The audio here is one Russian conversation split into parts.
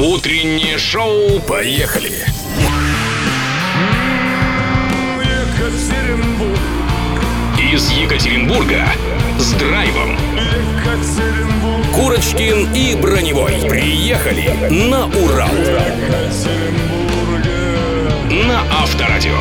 Утреннее шоу «Поехали!» Из Екатеринбурга с драйвом. Курочкин и Броневой приехали на Урал. На Авторадио.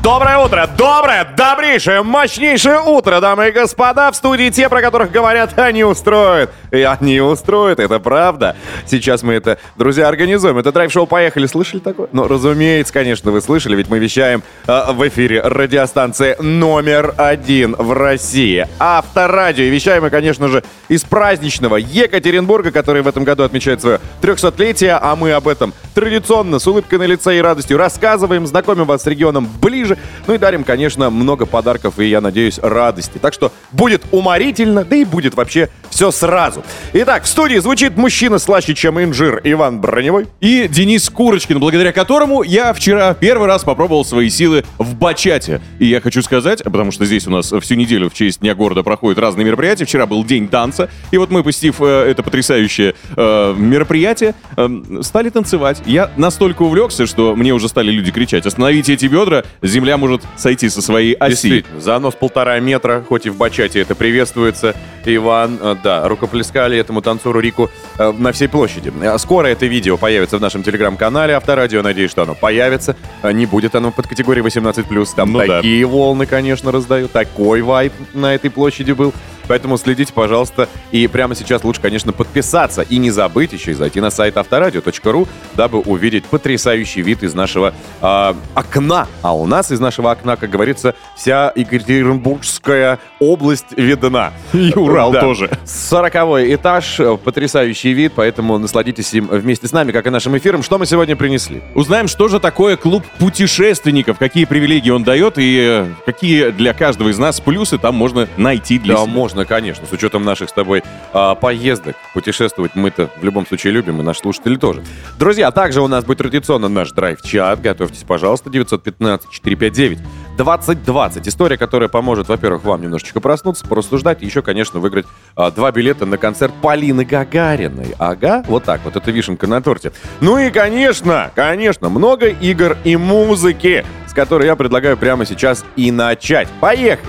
Доброе утро, доброе, добрейшее, мощнейшее утро, дамы и господа. В студии те, про которых говорят, они устроят. И они устроят, это правда. Сейчас мы это, друзья, организуем. Это драйв-шоу «Поехали». Слышали такое? Ну, разумеется, конечно, вы слышали, ведь мы вещаем э, в эфире радиостанции номер один в России. Авторадио. И вещаем мы, конечно же, из праздничного Екатеринбурга, который в этом году отмечает свое 300-летие, а мы об этом традиционно, с улыбкой на лице и радостью рассказываем, знакомим вас с регионом ближе, ну и дарим, конечно, много подарков и, я надеюсь, радости. Так что будет уморительно, да и будет вообще все сразу. Итак, в студии звучит мужчина слаще, чем инжир Иван Броневой. И Денис Курочкин, благодаря которому я вчера первый раз попробовал свои силы в бачате. И я хочу сказать, потому что здесь у нас всю неделю в честь Дня города проходят разные мероприятия. Вчера был день танца, и вот мы, посетив э, это потрясающее э, мероприятие, э, стали танцевать. Я настолько увлекся, что мне уже стали люди кричать, остановите эти бедра, земля может сойти со своей оси. Действительно, занос полтора метра, хоть и в бачате это приветствуется. Иван, э, да, рукоплескали этому танцору Рику э, на всей площади. Э, Скоро это видео появится в нашем телеграм-канале Авторадио. Надеюсь, что оно появится. Не будет оно под категорией 18+. Там Ну да. такие волны, конечно, раздают. Такой вайп на этой площади был. Поэтому следите, пожалуйста. И прямо сейчас лучше, конечно, подписаться. И не забыть еще и зайти на сайт авторадио.ру, дабы увидеть потрясающий вид из нашего а, окна. А у нас из нашего окна, как говорится, вся Екатеринбургская область видна. И Урал Да. тоже. Сороковой этаж, э, потрясающий вид, поэтому насладитесь им вместе с нами, как и нашим эфиром. Что мы сегодня принесли? Узнаем, что же такое клуб путешественников, какие привилегии он дает и э, какие для каждого из нас плюсы там можно найти для Да, себя. можно, конечно. С учетом наших с тобой а, поездок, путешествовать мы-то в любом случае любим, и наши слушатели тоже. Друзья, также у нас будет традиционно наш драйв-чат. Готовьтесь, пожалуйста, 915-459-2020. История, которая поможет, во-первых, вам немножечко проснуться, порассуждать, и еще, конечно, выиграть а, два билета на концерт Полины Гагариной. Ага, вот так вот, это вишенка на торте. Ну и, конечно, конечно, много игр и музыки, с которой я предлагаю прямо сейчас и начать. Поехали!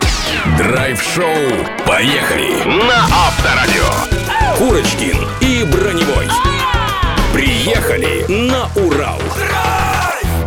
Драйв-шоу «Поехали!» на Авторадио. Курочкин и Броневой. Приехали на Урал.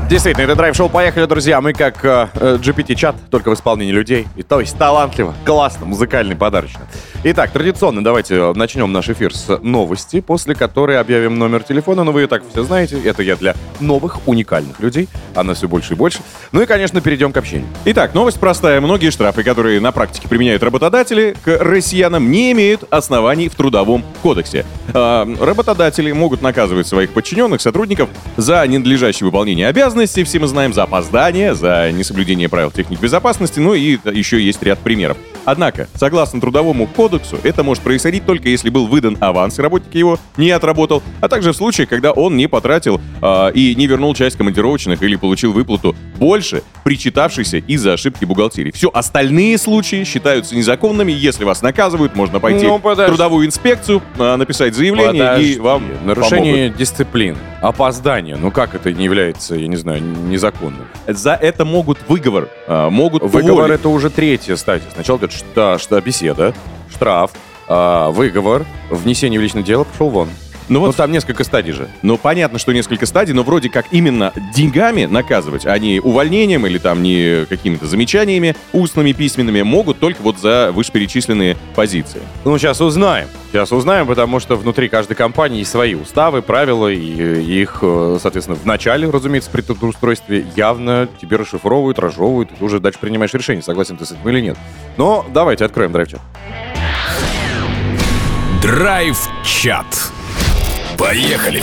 Действительно, это драйв-шоу «Поехали, друзья». Мы как э, э, GPT-чат, только в исполнении людей. И то есть талантливо, классно, музыкальный, подарочно. Итак, традиционно давайте э, начнем наш эфир с новости, после которой объявим номер телефона. Но вы и так все знаете, это я для новых, уникальных людей. А нас все больше и больше. Ну и, конечно, перейдем к общению. Итак, новость простая. Многие штрафы, которые на практике применяют работодатели, к россиянам не имеют оснований в Трудовом кодексе. А, работодатели могут наказывать своих подчиненных сотрудников за ненадлежащее выполнение обязанностей, все мы знаем, за опоздание, за несоблюдение правил техник безопасности, ну и еще есть ряд примеров. Однако, согласно Трудовому кодексу, это может происходить только если был выдан аванс, и работник его не отработал, а также в случае, когда он не потратил а, и не вернул часть командировочных или получил выплату больше, причитавшейся из-за ошибки бухгалтерии. Все остальные случаи считаются незаконными. Если вас наказывают, можно пойти Ну, в трудовую инспекцию, а, написать заявление Подожди. и вам Нарушение дисциплины, опоздание. Ну как это не является, я не знаю, незаконным? За это могут выговор, а, могут Выговор уволить. это уже третья стадия. Сначала говорят, что, что беседа, штраф, а, выговор, внесение в личное дело, пошел вон. Ну Ну вот там несколько стадий же. Ну, понятно, что несколько стадий, но вроде как именно деньгами наказывать, а не увольнением или там не какими-то замечаниями устными, письменными, могут только вот за вышеперечисленные позиции. Ну, сейчас узнаем. Сейчас узнаем, потому что внутри каждой компании есть свои уставы, правила, и э, их, э, соответственно, в начале, разумеется, при трудоустройстве явно тебе расшифровывают, разжевывают, и ты уже дальше принимаешь решение, согласен ты с этим или нет. Но давайте откроем драйв-чат. Драйв-чат. Поехали!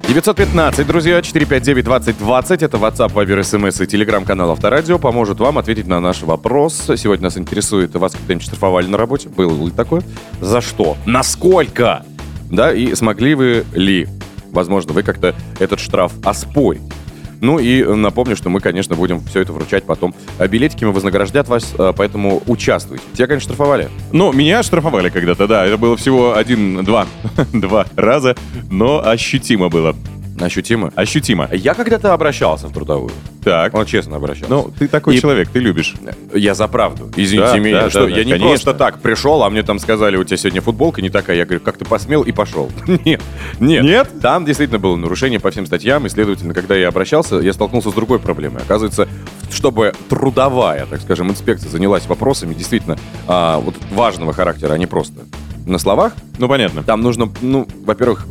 915, друзья, 459-2020. Это WhatsApp, Viber, SMS и телеграм-канал Авторадио. Поможет вам ответить на наш вопрос. Сегодня нас интересует, вас когда-нибудь штрафовали на работе? Было ли такое? За что? Насколько? Да, и смогли вы ли, возможно, вы как-то этот штраф оспорить? Ну и напомню, что мы, конечно, будем все это вручать потом. А билетиками вознаграждят вас, а, поэтому участвуйте. Тебя, конечно, штрафовали. Ну, меня штрафовали когда-то, да. Это было всего один-два два раза, но ощутимо было. Ощутимо. Ощутимо. Я когда-то обращался в трудовую. Так. Он честно обращался. Ну, ты такой И- человек, ты любишь. Я за правду. Извините Да, меня, да, что да, да, я не конечно. просто так пришел, а мне там сказали, у тебя сегодня футболка не такая. Я говорю, как ты посмел и пошел. Нет, нет. Нет? Там действительно было нарушение по всем статьям, и, следовательно, когда я обращался, я столкнулся с другой проблемой. Оказывается, чтобы трудовая, так скажем, инспекция занялась вопросами действительно а, вот важного характера, а не просто на словах, Ну, понятно. там нужно, ну, во-первых,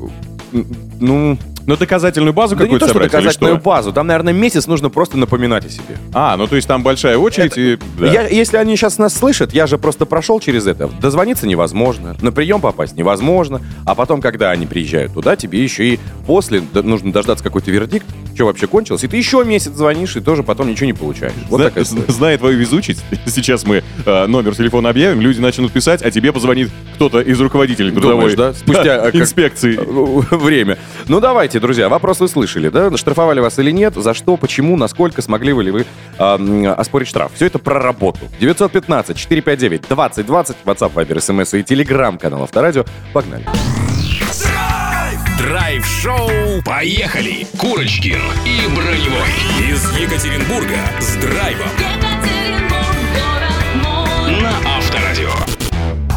ну, Но доказательную базу да не какую-то то, что собрать или доказательную что? базу, там, наверное, месяц нужно просто напоминать о себе. А, ну то есть там большая очередь и... да. Я, если они сейчас нас слышат, я же просто прошел через это. Дозвониться невозможно, на прием попасть невозможно, а потом, когда они приезжают туда, тебе еще и после нужно дождаться какой-то вердикт, что вообще кончилось, и ты еще месяц звонишь, и тоже потом ничего не получаешь. Вот Зна- такая история. Зная твою везучесть, сейчас мы э, номер телефона объявим, люди начнут писать, а тебе позвонит кто-то из руководителей трудовой Думаешь, да? Спустя, э, как- инспекции. время. Ну, давайте, друзья, вопрос вы слышали, да? Штрафовали вас или нет? За что, почему, насколько смогли вы ли вы м, оспорить штраф? Все это про работу. 915-459-2020, WhatsApp, Viber, SMS и Telegram канал Авторадио. Погнали. Драйв-шоу. Поехали. Курочкин и Броневой. Из Екатеринбурга с драйвом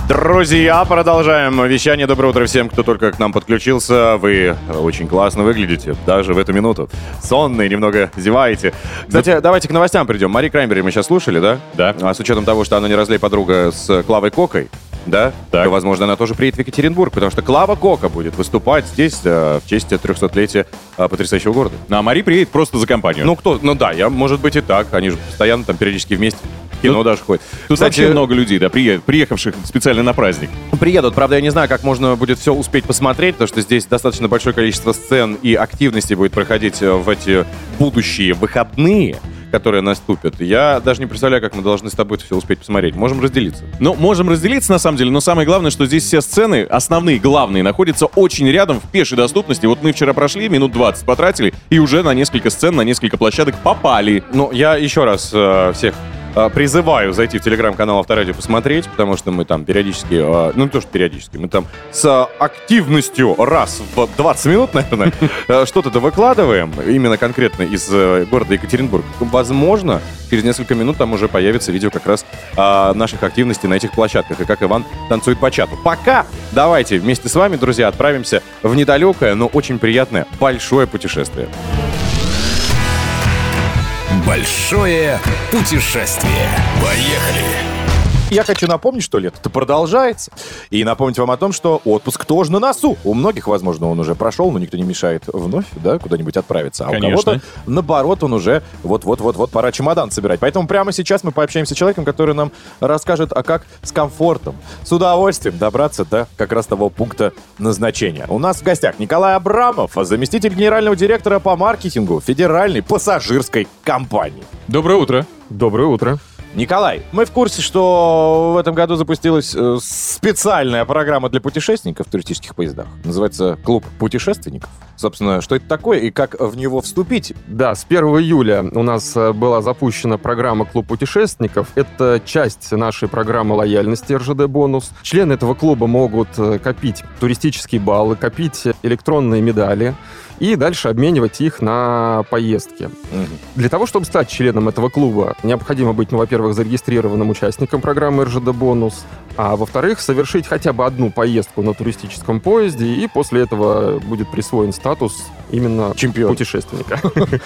Друзья, продолжаем вещание. Доброе утро всем, кто только к нам подключился. Вы очень классно выглядите, даже в эту минуту. Сонные, немного зеваете. Кстати, давайте к новостям придем. Мари Краймбери мы сейчас слушали, да? Да. А с учетом того, что она не разлей подруга с Клавой Кокой, да, Так. то, возможно, она тоже приедет в Екатеринбург, потому что Клава Кока будет выступать здесь э, в честь 300-летия э, потрясающего города. Ну, а Мари приедет просто за компанию. Ну, кто? Ну да, я, может быть, и так. Они же постоянно там периодически вместе кино Ну, даже ходят. Тут Кстати, вообще много людей, да, приехавших специально на праздник. Приедут, правда, я не знаю, как можно будет все успеть посмотреть, потому что здесь достаточно большое количество сцен и активностей будет проходить э, в эти будущие выходные, которые наступят. Я даже не представляю, как мы должны с тобой все успеть посмотреть. Можем разделиться. Ну, можем разделиться на самом деле, но самое главное, что здесь все сцены, основные, главные, находятся очень рядом в пешей доступности. Вот мы вчера прошли, минут 20 потратили, и уже на несколько сцен, на несколько площадок попали. Ну, я еще раз э, всех призываю зайти в телеграм-канал Авторадио посмотреть, потому что мы там периодически, э, ну не то, что периодически, мы там с активностью раз в 20 минут, наверное, э, что-то выкладываем, именно конкретно из э, города Екатеринбург. Возможно, через несколько минут там уже появится видео как раз наших активностей на этих площадках, и как Иван танцует по чату. Пока давайте вместе с вами, друзья, отправимся в недалекое, но очень приятное большое путешествие. Большое путешествие. Поехали. Я хочу напомнить, что лето-то продолжается. И напомнить вам о том, что отпуск тоже на носу. У многих, возможно, он уже прошел, но никто не мешает вновь, да, куда-нибудь отправиться. А Конечно. у кого-то, наоборот, он уже вот-вот-вот-вот пора чемодан собирать. Поэтому прямо сейчас мы пообщаемся с человеком, который нам расскажет, а как с комфортом, с удовольствием добраться до как раз того пункта назначения. У нас в гостях Николай Абрамов, заместитель генерального директора по маркетингу Федеральной пассажирской компании. Доброе утро. Доброе утро. Николай, мы в курсе, что в этом году запустилась э, специальная программа для путешественников в туристических поездах. Называется «Клуб путешественников». Собственно, что это такое и как в него вступить? Да, с 1 июля у нас э, была запущена программа «Клуб путешественников». Это часть нашей программы лояльности РЖД «Бонус». Члены этого клуба могут э, копить туристические баллы, копить электронные медали и дальше обменивать их на поездки. Для того, чтобы стать членом этого клуба, необходимо быть, ну, во-первых, зарегистрированным участником программы РЖД «Бонус», а во-вторых, совершить хотя бы одну поездку на туристическом поезде, и после этого будет присвоен статус именно Чемпион. путешественника.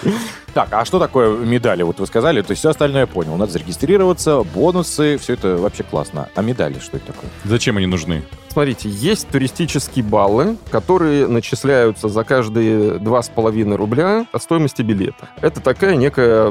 Так, а что такое медали? Вот вы сказали, то есть все остальное я понял. Надо зарегистрироваться, бонусы, все это вообще классно. А медали, что это такое? Зачем они нужны? Смотрите, есть туристические баллы, которые начисляются за каждые 2,5 рубля от стоимости билета. Это такая некая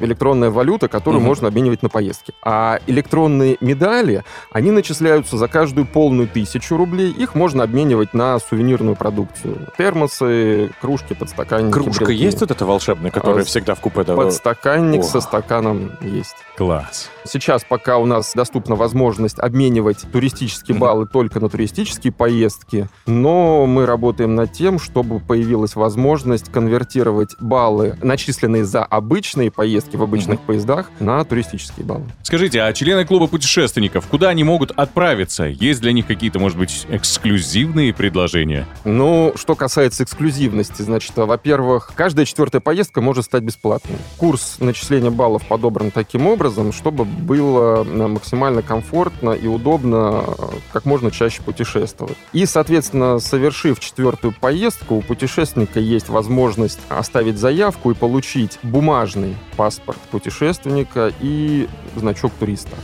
электронная валюта, которую Мгм. можно обменивать на поездки. А электронные медали, они начисляются за каждую полную тысячу рублей. Их можно обменивать на сувенирную продукцию. Термосы, кружки, подстаканники. Кружка брелки. есть вот эта волшебная, которая А, всегда в купе? давала? Подстаканник О. со стаканом есть. Класс. Сейчас, пока у нас доступна возможность обменивать туристические Мгм. баллы только на туристические поездки, но мы работаем над тем, чтобы появилась возможность конвертировать баллы, начисленные за обычные поездки в обычных поездах, на туристические баллы. Скажите, а члены клуба путешественников, куда они могут отправиться? Есть для них какие-то, может быть, эксклюзивные предложения? Ну, что касается эксклюзивности, значит, а, во-первых, каждая четвертая поездка может стать бесплатной. Курс начисления баллов подобран таким образом, чтобы было э, максимально комфортно и удобно э, как можно чаще путешествовать. И, соответственно, совершив четвертую поездку, у путешественника есть возможность оставить заявку и получить бумажный паспорт путешественника и значок туриста.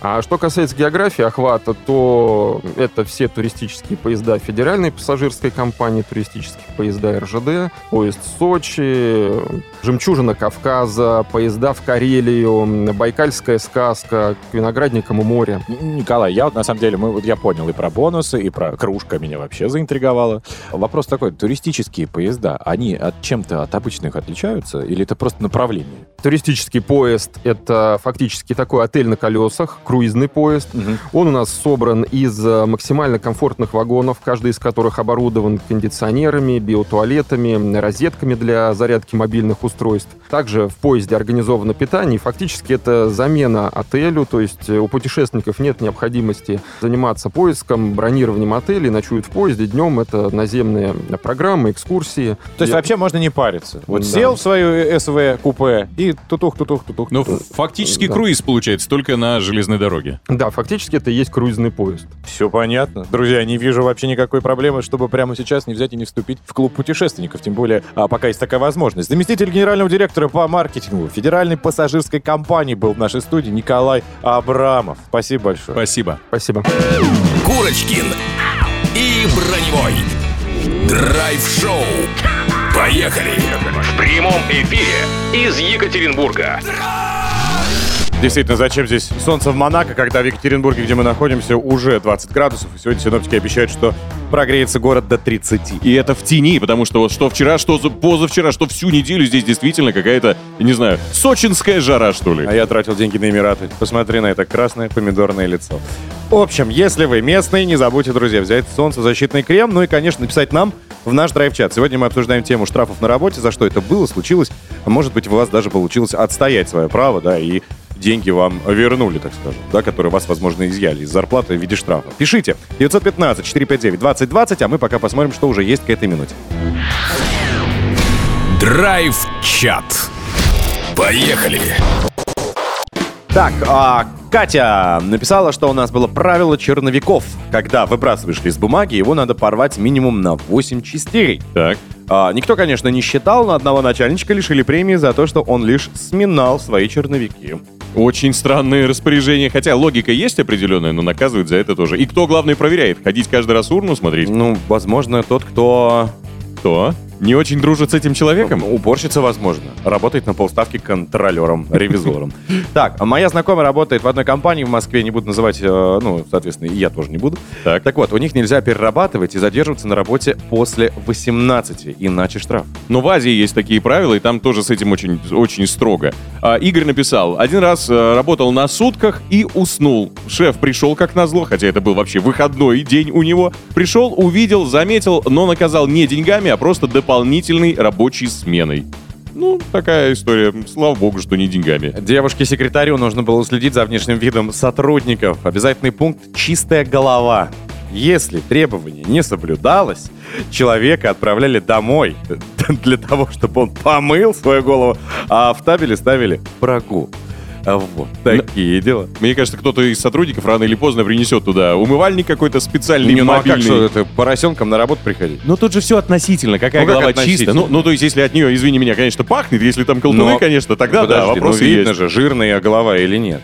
А что касается географии охвата, то это все туристические поезда федеральной пассажирской компании, туристические поезда РЖД, поезд Сочи, Жемчужина Кавказа, поезда в Карелию, Байкальская сказка, к виноградникам и море. Н- Николай, я вот на самом деле, мы, вот я понял и про бонусы, и про кружка меня вообще заинтриговала. Вопрос такой, туристические поезда, они от чем-то от обычных отличаются или это просто направление? Туристический поезд — это фактически такой отель на колесах, круизный поезд. Он у нас собран из э, максимально комфортных вагонов, каждый из которых оборудован кондиционерами, биотуалетами, розетками для зарядки мобильных устройств. Также в поезде организовано питание, и фактически это замена отелю, то есть э, у путешественников нет необходимости заниматься поиском, бронированием отелей, ночуют в поезде, днем это наземные программы, экскурсии. То есть Я- вообще можно не париться. Вот Да. сел в свою СВ купе и тутух, тутух, тутух. Тутух. фактически Да. круиз получается только на железной дороге. Да, фактически это и есть круизный поезд. Все понятно. Друзья, не вижу вообще никакой проблемы, чтобы прямо сейчас не взять и не вступить в клуб путешественников. Тем более, а, пока есть такая возможность. Заместитель генерального директора по маркетингу Федеральной пассажирской компании был в нашей студии Николай Абрамов. Спасибо большое. Спасибо. Спасибо. Курочкин и Броневой. Драйв-шоу. Поехали. В прямом эфире из Екатеринбурга. Действительно, зачем здесь солнце в Монако, когда в Екатеринбурге, где мы находимся, уже 20 градусов, и сегодня синоптики обещают, что прогреется город до 30. И это в тени, потому что вот что вчера, что за- позавчера, что всю неделю здесь действительно какая-то, не знаю, сочинская жара, что ли. А я тратил деньги на Эмираты. Посмотри на это красное помидорное лицо. В общем, если вы местный, не забудьте, друзья, взять солнцезащитный крем, ну и, конечно, написать нам в наш драйв-чат. Сегодня мы обсуждаем тему штрафов на работе, за что это было, случилось. Может быть, у вас даже получилось отстоять свое право, да, и деньги вам вернули, так скажем, да, которые вас, возможно, изъяли из зарплаты в виде штрафа. Пишите 915-459-2020, а мы пока посмотрим, что уже есть к этой минуте. Драйв-чат. Поехали. Так, а Катя написала, что у нас было правило черновиков. Когда выбрасываешь лист бумаги, его надо порвать минимум на 8 частей. Так. А, никто, конечно, не считал, но одного начальничка лишили премии за то, что он лишь сминал свои черновики. Очень странные распоряжения, хотя логика есть определенная, но наказывают за это тоже. И кто, главное, проверяет? Ходить каждый раз урну смотреть? Ну, возможно, тот, кто... Кто? Не очень дружит с этим человеком? Уборщица, возможно. Работает на полставки контролером, ревизором. Так, а моя знакомая работает в одной компании в Москве, не буду называть, э, ну, соответственно, и я тоже не буду. Так. Так вот, у них нельзя перерабатывать и задерживаться на работе после 18, иначе штраф. Но в Азии есть такие правила, и там тоже с этим очень, очень строго. А, Игорь написал, один раз э, работал на сутках и уснул. Шеф пришел как назло, хотя это был вообще выходной день у него. Пришел, увидел, заметил, но наказал не деньгами, а просто дополнительной рабочей сменой. Ну, такая история. Слава богу, что не деньгами. Девушке-секретарю нужно было следить за внешним видом сотрудников. Обязательный пункт «чистая голова». Если требование не соблюдалось, человека отправляли домой для того, чтобы он помыл свою голову, а в табеле ставили прогул. А Вот такие дела. Мне кажется, кто-то из сотрудников рано или поздно принесет туда умывальник какой-то специальный, Не, ну а как мобильный. что это, поросенком на работу приходить? Ну тут же все относительно, какая Ну, как голова относительно? чистая. Ну, ну, то есть, если от нее, извини меня, конечно, пахнет, если там колтуны, Но- конечно, тогда да, Подожди, ну видно есть. же, жирная голова или нет.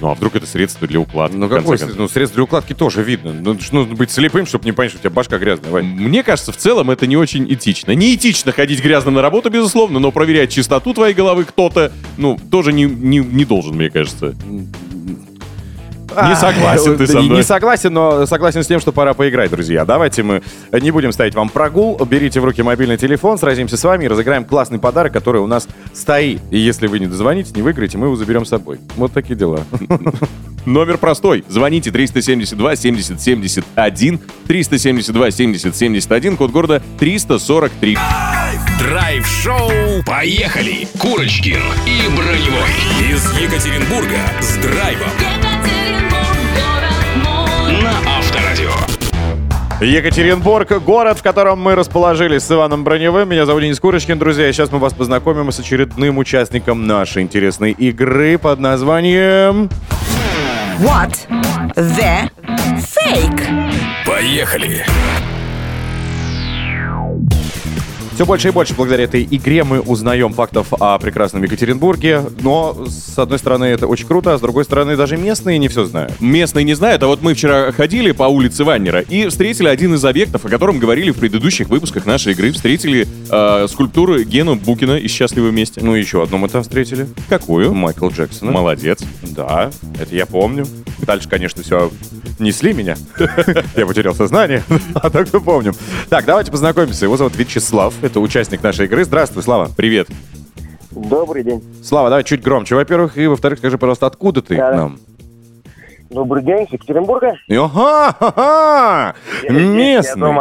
Ну а вдруг это средство для укладки? Ну какой, концов? ну средств для укладки тоже видно. Ну, нужно быть слепым, чтобы не понять, что у тебя башка грязная, Вань. Мне кажется, в целом это не очень этично. Не этично ходить грязно на работу, безусловно, но проверять чистоту твоей головы кто-то, ну, тоже не, не, не должен, мне кажется. Не согласен ты со Не- мной. Не согласен, но согласен с тем, что пора поиграть, друзья. Давайте мы не будем ставить вам прогул. Берите в руки мобильный телефон, сразимся с вами и разыграем классный подарок, который у нас стоит. И если вы не дозвоните, не выиграете, мы его заберем с собой. Вот такие дела. Номер простой. Звоните 372 70 71, 372 70 71, код города 343. Драйв-шоу «Поехали!» Курочкин и Броневой из Екатеринбурга с драйвом Екатеринбург, город, в котором мы расположились с Иваном Броневым. Меня зовут Денис Курочкин, друзья. И сейчас мы вас познакомим с очередным участником нашей интересной игры под названием... What the fake? Поехали! Все больше и больше благодаря этой игре мы узнаем фактов о прекрасном Екатеринбурге. Но, с одной стороны, это очень круто, а с другой стороны, даже местные не все знают. Местные не знают, а вот мы вчера ходили по улице Ваннера и встретили один из объектов, о котором говорили в предыдущих выпусках нашей игры. Встретили э, скульптуру Гену Букина из «Счастливы вместе». Ну, еще одну мы там встретили. Какую? Майкл Джексона. Молодец. Да, это я помню. Дальше, конечно, все несли меня. Я потерял сознание, а так мы помним. Так, давайте познакомимся. Его зовут Вячеслав. Это участник нашей игры. Здравствуй, Слава. Привет. Добрый день. Слава, давай чуть громче, во-первых. И, во-вторых, скажи, пожалуйста, откуда ты Да-да. к нам? Добрый день, с Екатеринбурга. Ага, я местный.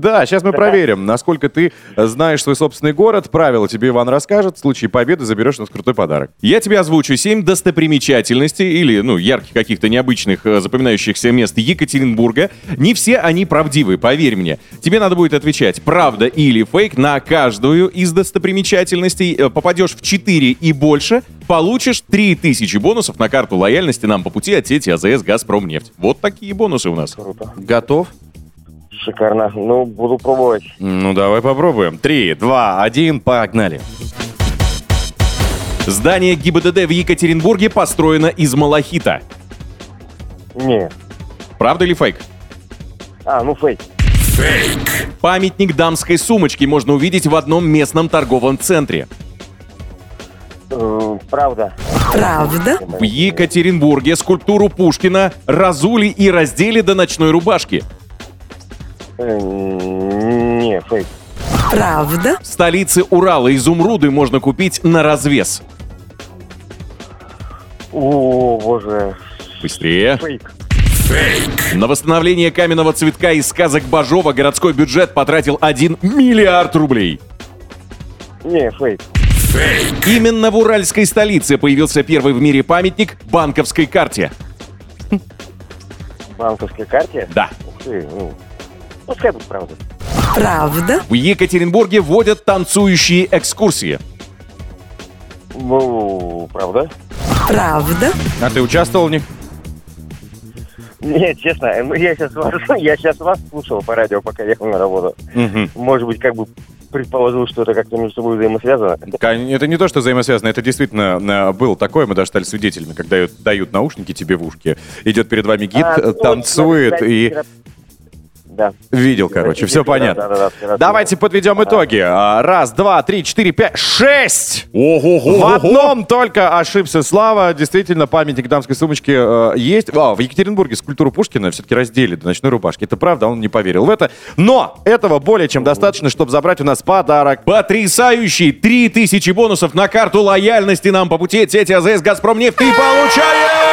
Да, сейчас мы проверим, насколько ты знаешь свой собственный город. Правила тебе Иван расскажет. В случае победы заберешь у нас крутой подарок. Я тебе озвучу 7 достопримечательностей или, ну, ярких каких-то необычных э, запоминающихся мест Екатеринбурга. Не все они правдивы, поверь мне. Тебе надо будет отвечать, правда или фейк на каждую из достопримечательностей. Э, Попадешь в 4 и больше, получишь 3000 бонусов на карту лояльности нам по пути от сети АЗС «Газпромнефть». Вот такие бонусы у нас. Круто. Готов? Шикарно. Ну, буду пробовать. Ну, давай попробуем. Три, два, один, погнали. Здание ГИБДД в Екатеринбурге построено из малахита. Не. Правда или фейк? А, ну фейк. Фейк! Памятник дамской сумочки можно увидеть в одном местном торговом центре. Правда. Правда? В Екатеринбурге скульптуру Пушкина разули и раздели до ночной рубашки. Э, не, фейк. Правда? В столице Урала изумруды можно купить на развес. О, боже. Быстрее. Фейк. Фейк! На восстановление каменного цветка из сказок Бажова городской бюджет потратил 1 миллиард рублей. Не, фейк. Фейк! Именно в уральской столице появился первый в мире памятник банковской карте. Банковской карте? Да. Ух ты, ну. Пускай будет правда. Правда? В Екатеринбурге вводят танцующие экскурсии. Ну, правда? Правда? А ты участвовал в них? Нет, честно, я сейчас вас, я сейчас вас слушал по радио, пока ехал на работу. Мгм. Может быть, как бы предположил, что это как-то между собой взаимосвязано. Это не то, что взаимосвязано, это действительно э, было такое, мы даже стали свидетелями, когда дают, наушники тебе в ушки, идет перед вами гид, А, э, танцует и Да. видел, короче, все понятно. да, да, да, вчера Давайте подведем итоги. А, Раз, два, три, четыре, пять, шесть! Ого-го! В одном только ошибся Слава. Действительно, памятник дамской сумочки э, есть. А, в Екатеринбурге скульптуру Пушкина все-таки раздели до ночной рубашки. Это правда, он не поверил в это. Но этого более чем достаточно, чтобы забрать у нас подарок. Потрясающий! 3000 бонусов на карту лояльности нам по пути от сети АЗС «Газпромнефть» ты получаешь!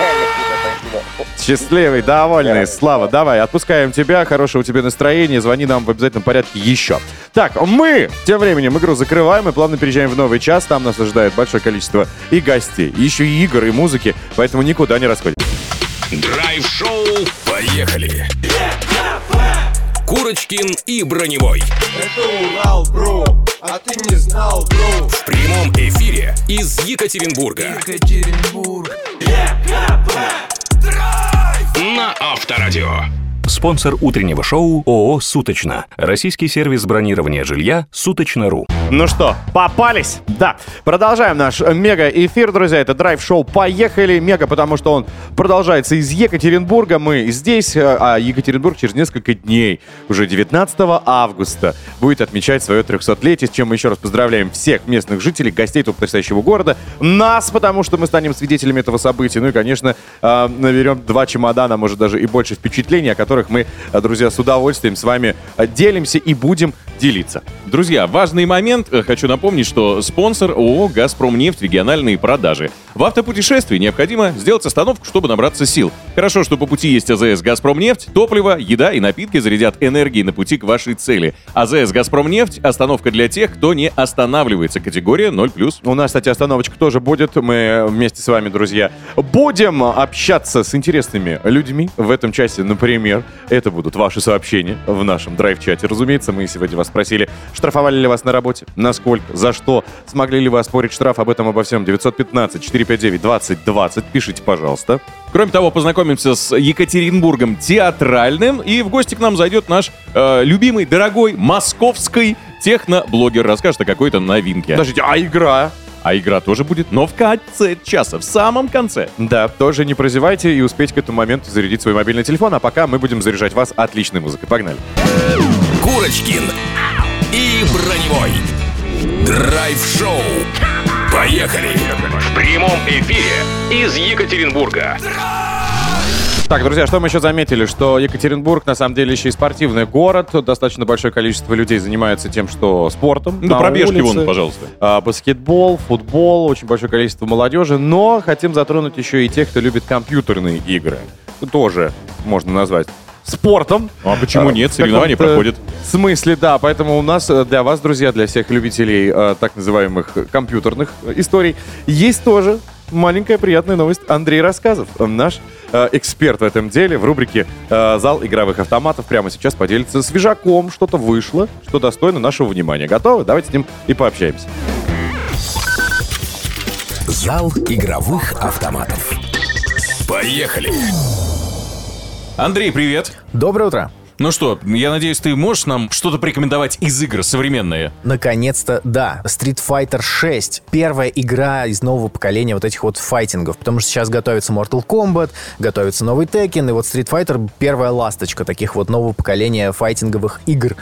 Реально круто, спасибо. Счастливый, довольный. Слава, давай, отпускаем тебя. Хорошего у тебя настроения. Звони нам в обязательном порядке еще. Так, мы тем временем игру закрываем и плавно переезжаем в новый час. Там нас ожидает большое количество и гостей, еще и игр, и музыки. Поэтому никуда не расходитесь. Драйв-шоу «Поехали!» Курочкин и Броневой Это Урал, бро, а ты не знал, бро в прямом эфире из Екатеринбурга Екатеринбург на Авторадио. Спонсор утреннего шоу ООО «Суточно». Российский сервис бронирования жилья «Суточно.ру». Ну что, попались? Да. Продолжаем наш мега-эфир, друзья. Это драйв-шоу «Поехали». Мега, потому что он продолжается из Екатеринбурга. Мы здесь, э, а Екатеринбург через несколько дней, уже 19 августа, будет отмечать свое 300-летие, с чем мы еще раз поздравляем всех местных жителей, гостей этого потрясающего города, нас, потому что мы станем свидетелями этого события. Ну и, конечно, э, наберем два чемодана, может даже и больше впечатлений, о которых мы, э, друзья, с удовольствием с вами э, делимся и будем делиться. Друзья, важный момент. Э, Хочу напомнить, что спонсор ООО «Газпромнефть. Региональные продажи». В автопутешествии необходимо сделать остановку, чтобы набраться сил. Хорошо, что по пути есть АЗС «Газпромнефть». Топливо, еда и напитки зарядят энергией на пути к вашей цели. АЗС «Газпромнефть» — остановка для тех, кто не останавливается. Категория 0+. У нас, кстати, остановочка тоже будет. Мы вместе с вами, друзья, будем общаться с интересными людьми. В этом часе, например, это будут ваши сообщения в нашем драйв-чате. Разумеется, мы сегодня вас спросили, штрафовали ли вас на работе, насколько, за что, смогли ли вы оспорить штраф, об этом обо всем. 915-459-2020. Пишите, пожалуйста. Кроме того, познакомимся с Екатеринбургом театральным, и в гости к нам зайдет наш э, любимый, дорогой, московский техноблогер. Расскажет о какой-то новинке. Подождите, а игра? А игра тоже будет, но в конце часа, в самом конце. Да, тоже не прозевайте и успейте к этому моменту зарядить свой мобильный телефон, а пока мы будем заряжать вас отличной музыкой. Погнали. Курочкин и Броневой. Драйв-шоу. Поехали. В прямом эфире из Екатеринбурга. Так, друзья, что мы еще заметили? Что Екатеринбург, на самом деле, еще и спортивный город. Достаточно большое количество людей занимается тем, что спортом. Ну, на пробежки улице. вон, пожалуйста. А, баскетбол, футбол, очень большое количество молодежи. Но хотим затронуть еще и тех, кто любит компьютерные игры. Тоже можно назвать спортом. А почему А, нет? в Соревнования проходят. смысле, да. Поэтому у нас э, для вас, друзья, для всех любителей э, так называемых э, компьютерных историй, есть тоже маленькая приятная новость. Андрей Рассказов, наш э, эксперт в этом деле, в рубрике э, «Зал игровых автоматов» прямо сейчас поделится свежаком. Что-то вышло, что достойно нашего внимания. Готовы? Давайте с ним и пообщаемся. Зал игровых автоматов. Поехали. Андрей, привет. Доброе утро. Ну что, я надеюсь, ты можешь нам что-то порекомендовать из игр современные? Наконец-то, да, Street Fighter 6. Первая игра из нового поколения вот этих вот файтингов. Потому что сейчас готовится Mortal Kombat, готовится новый Tekken, и вот Street Fighter первая ласточка таких вот нового поколения файтинговых игр.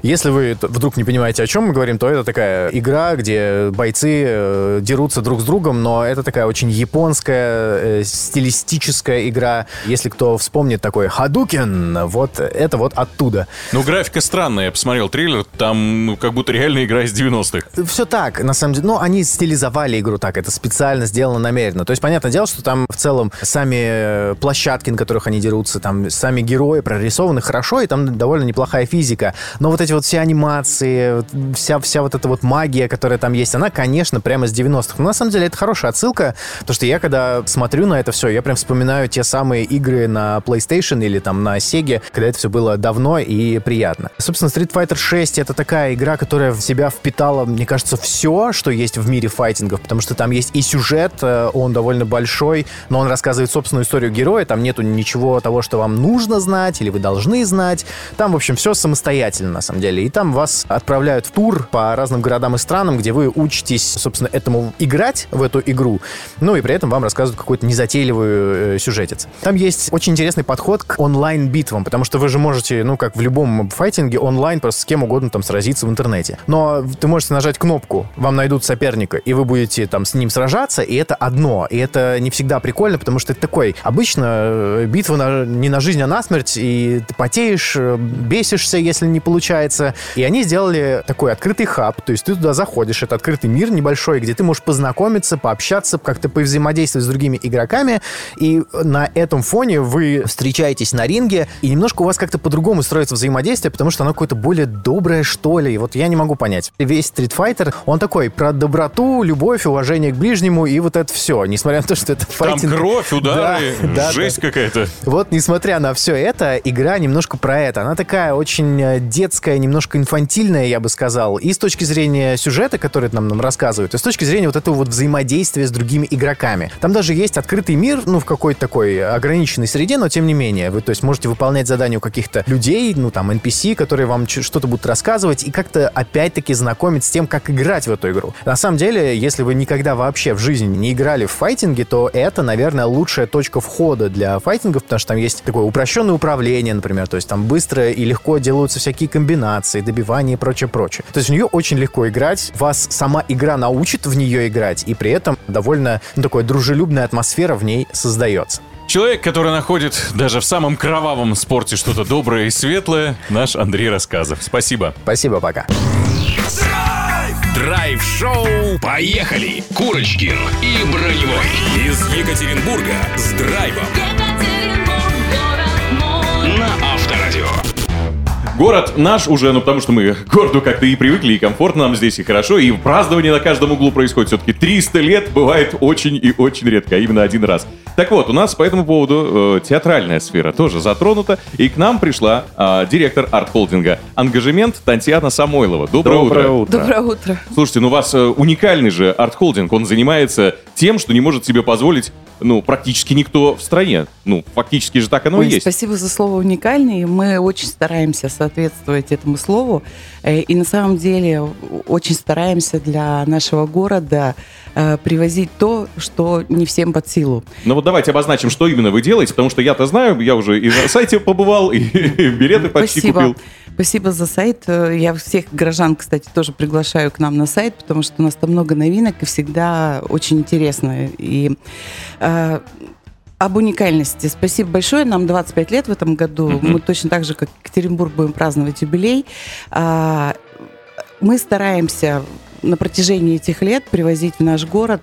Если вы вдруг не понимаете, о чем мы говорим, то это такая игра, где бойцы э, дерутся друг с другом, но это такая очень японская, э, стилистическая игра. Если кто вспомнит такой Hadouken, вот это вот оттуда. Ну, графика странная, я посмотрел трейлер, там ну, как будто реальная игра из 90-х. Все так, на самом деле. Ну, они стилизовали игру так, это специально сделано намеренно. То есть, понятное дело, что там в целом сами э, площадки, на которых они дерутся, там сами герои прорисованы хорошо, и там довольно неплохая физика. Но вот эти вот все анимации, вся, вся вот эта вот магия, которая там есть, она, конечно, прямо с 90-х. Но на самом деле это хорошая отсылка, потому что я, когда смотрю на это все, я прям вспоминаю те самые игры на PlayStation или там на Sega, когда это все было давно и приятно. Собственно, Street Fighter 6 это такая игра, которая в себя впитала, мне кажется, все, что есть в мире файтингов, потому что там есть и сюжет, э, он довольно большой, но он рассказывает собственную историю героя, там нету ничего того, что вам нужно знать или вы должны знать. Там, в общем, все самостоятельно, на самом деле. И там вас отправляют в тур по разным городам и странам, где вы учитесь, собственно, этому играть в эту игру, ну и при этом вам рассказывают какую-то незатейливую э, сюжетец. Там есть очень интересный подход к онлайн-битвам, потому что вы же можете, ну, как в любом файтинге, онлайн просто с кем угодно там сразиться в интернете. Но ты можете нажать кнопку, вам найдут соперника, и вы будете там с ним сражаться, и это одно. И это не всегда прикольно, потому что это такой, обычно э, битва на- не на жизнь, а на смерть, и ты потеешь, э, бесишься, если не получается. И они сделали такой открытый хаб, то есть ты туда заходишь, это открытый мир небольшой, где ты можешь познакомиться, пообщаться, как-то повзаимодействовать с другими игроками, и на этом фоне вы встречаетесь на ринге, и немножко у вас как-то по-другому строится взаимодействие, потому что оно какое-то более доброе, что ли. И вот я не могу понять. Весь Street Fighter, он такой про доброту, любовь, уважение к ближнему, и вот это все. Несмотря на то, что это Там файтинг. кровь, удары, Да, да, жесть да. какая-то. Вот, несмотря на все это, игра немножко про это. Она такая очень э, детская, немножко инфантильная, я бы сказал. И с точки зрения сюжета, который нам, нам рассказывают, и с точки зрения вот этого вот взаимодействия с другими игроками. Там даже есть открытый мир, ну, в какой-то такой ограниченной среде, но тем не менее. Вы, то есть, можете выполнять задания у каких-то каких-то людей, ну там NPC, которые вам что-то будут рассказывать и как-то опять-таки знакомить с тем, как играть в эту игру. На самом деле, если вы никогда вообще в жизни не играли в файтинги, то это, наверное, лучшая точка входа для файтингов, потому что там есть такое упрощенное управление, например, то есть там быстро и легко делаются всякие комбинации, добивания и прочее, прочее. То есть в нее очень легко играть, вас сама игра научит в нее играть, и при этом довольно ну, такая дружелюбная атмосфера в ней создается. Человек, который находит даже в самом кровавом спорте что-то доброе и светлое, наш Андрей Рассказов. Спасибо. Спасибо, пока. Драйв-шоу «Поехали!» Курочкин и Броневой. Из Екатеринбурга с драйвом Город наш уже, ну потому что мы к городу как-то и привыкли, и комфортно нам здесь, и хорошо, и празднование на каждом углу происходит. Все-таки 300 лет бывает очень и очень редко, а именно один раз. Так вот, у нас по этому поводу э, театральная сфера тоже затронута, и к нам пришла э, директор арт-холдинга «Ангажемент» Татьяна Самойлова. Доброе, утро. Доброе утро. Слушайте, ну у вас э, уникальный же арт-холдинг, он занимается тем, что не может себе позволить, ну, практически никто в стране. Ну, фактически же так оно Ой, и есть. Спасибо за слово уникальный. Мы очень стараемся соответствовать этому слову. Э, И на самом деле очень стараемся для нашего города э, привозить то, что не всем под силу. Ну вот давайте обозначим, что именно вы делаете, потому что я-то знаю, я уже и на сайте побывал, и билеты почти купил. Спасибо за сайт. Э, Я всех горожан, кстати, тоже приглашаю к нам на сайт, потому что у нас там много новинок и всегда очень интересно. И э, об уникальности. Спасибо большое. Нам 25 лет в этом году. Мгм. Мы точно так же, как Екатеринбург, будем праздновать юбилей. А, Мы стараемся на протяжении этих лет привозить в наш город,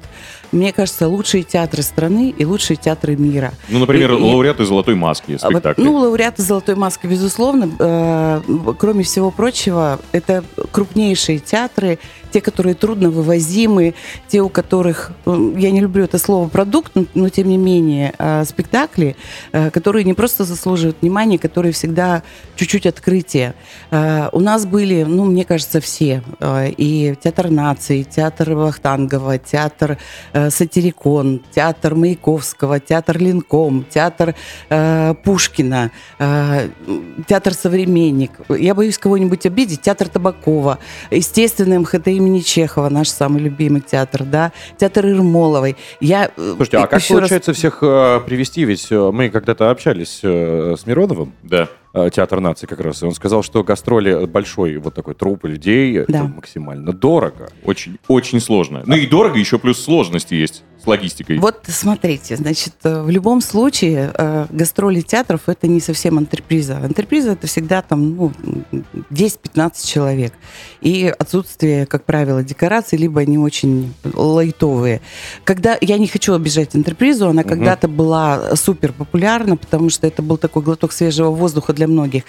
мне кажется, лучшие театры страны и лучшие театры мира. Ну, например, И- и- лауреаты «Золотой маски» а вот, спектакля. Ну, лауреаты «Золотой маски», безусловно. Э, кроме всего прочего, это крупнейшие театры, те, которые трудно вывозимы, те, у которых, я не люблю это слово «продукт», но, но тем не менее, э, спектакли, э, которые не просто заслуживают внимания, которые всегда чуть-чуть открытие. Э, у нас были, ну, мне кажется, все. Э, и театр нации, театр Вахтангова, театр Сатирикон, театр Маяковского, театр Линком, театр э, Пушкина, э, театр Современник. Я боюсь кого-нибудь обидеть. Театр Табакова, естественно, МХТ имени Чехова, наш самый любимый театр, да, театр Ермоловой. Я э, Слушайте, а как еще раз- получается всех э, привести? Ведь э, мы когда-то общались э, с Мироновым, Да. Э, театр нации как раз, и он сказал, что гастроли большой вот такой труп людей это Да. максимально дорого. Очень, очень сложно. Ну и дорого, еще плюс сложности есть с логистикой. Вот смотрите, значит, э, в любом случае э, гастроли театров это не совсем антреприза. Антреприза это всегда там ну, 10-15 человек. И отсутствие, как правило, декораций, либо они очень лайтовые. Когда я не хочу обижать антрепризу, она когда-то была супер популярна, потому что это был такой глоток свежего воздуха для многих.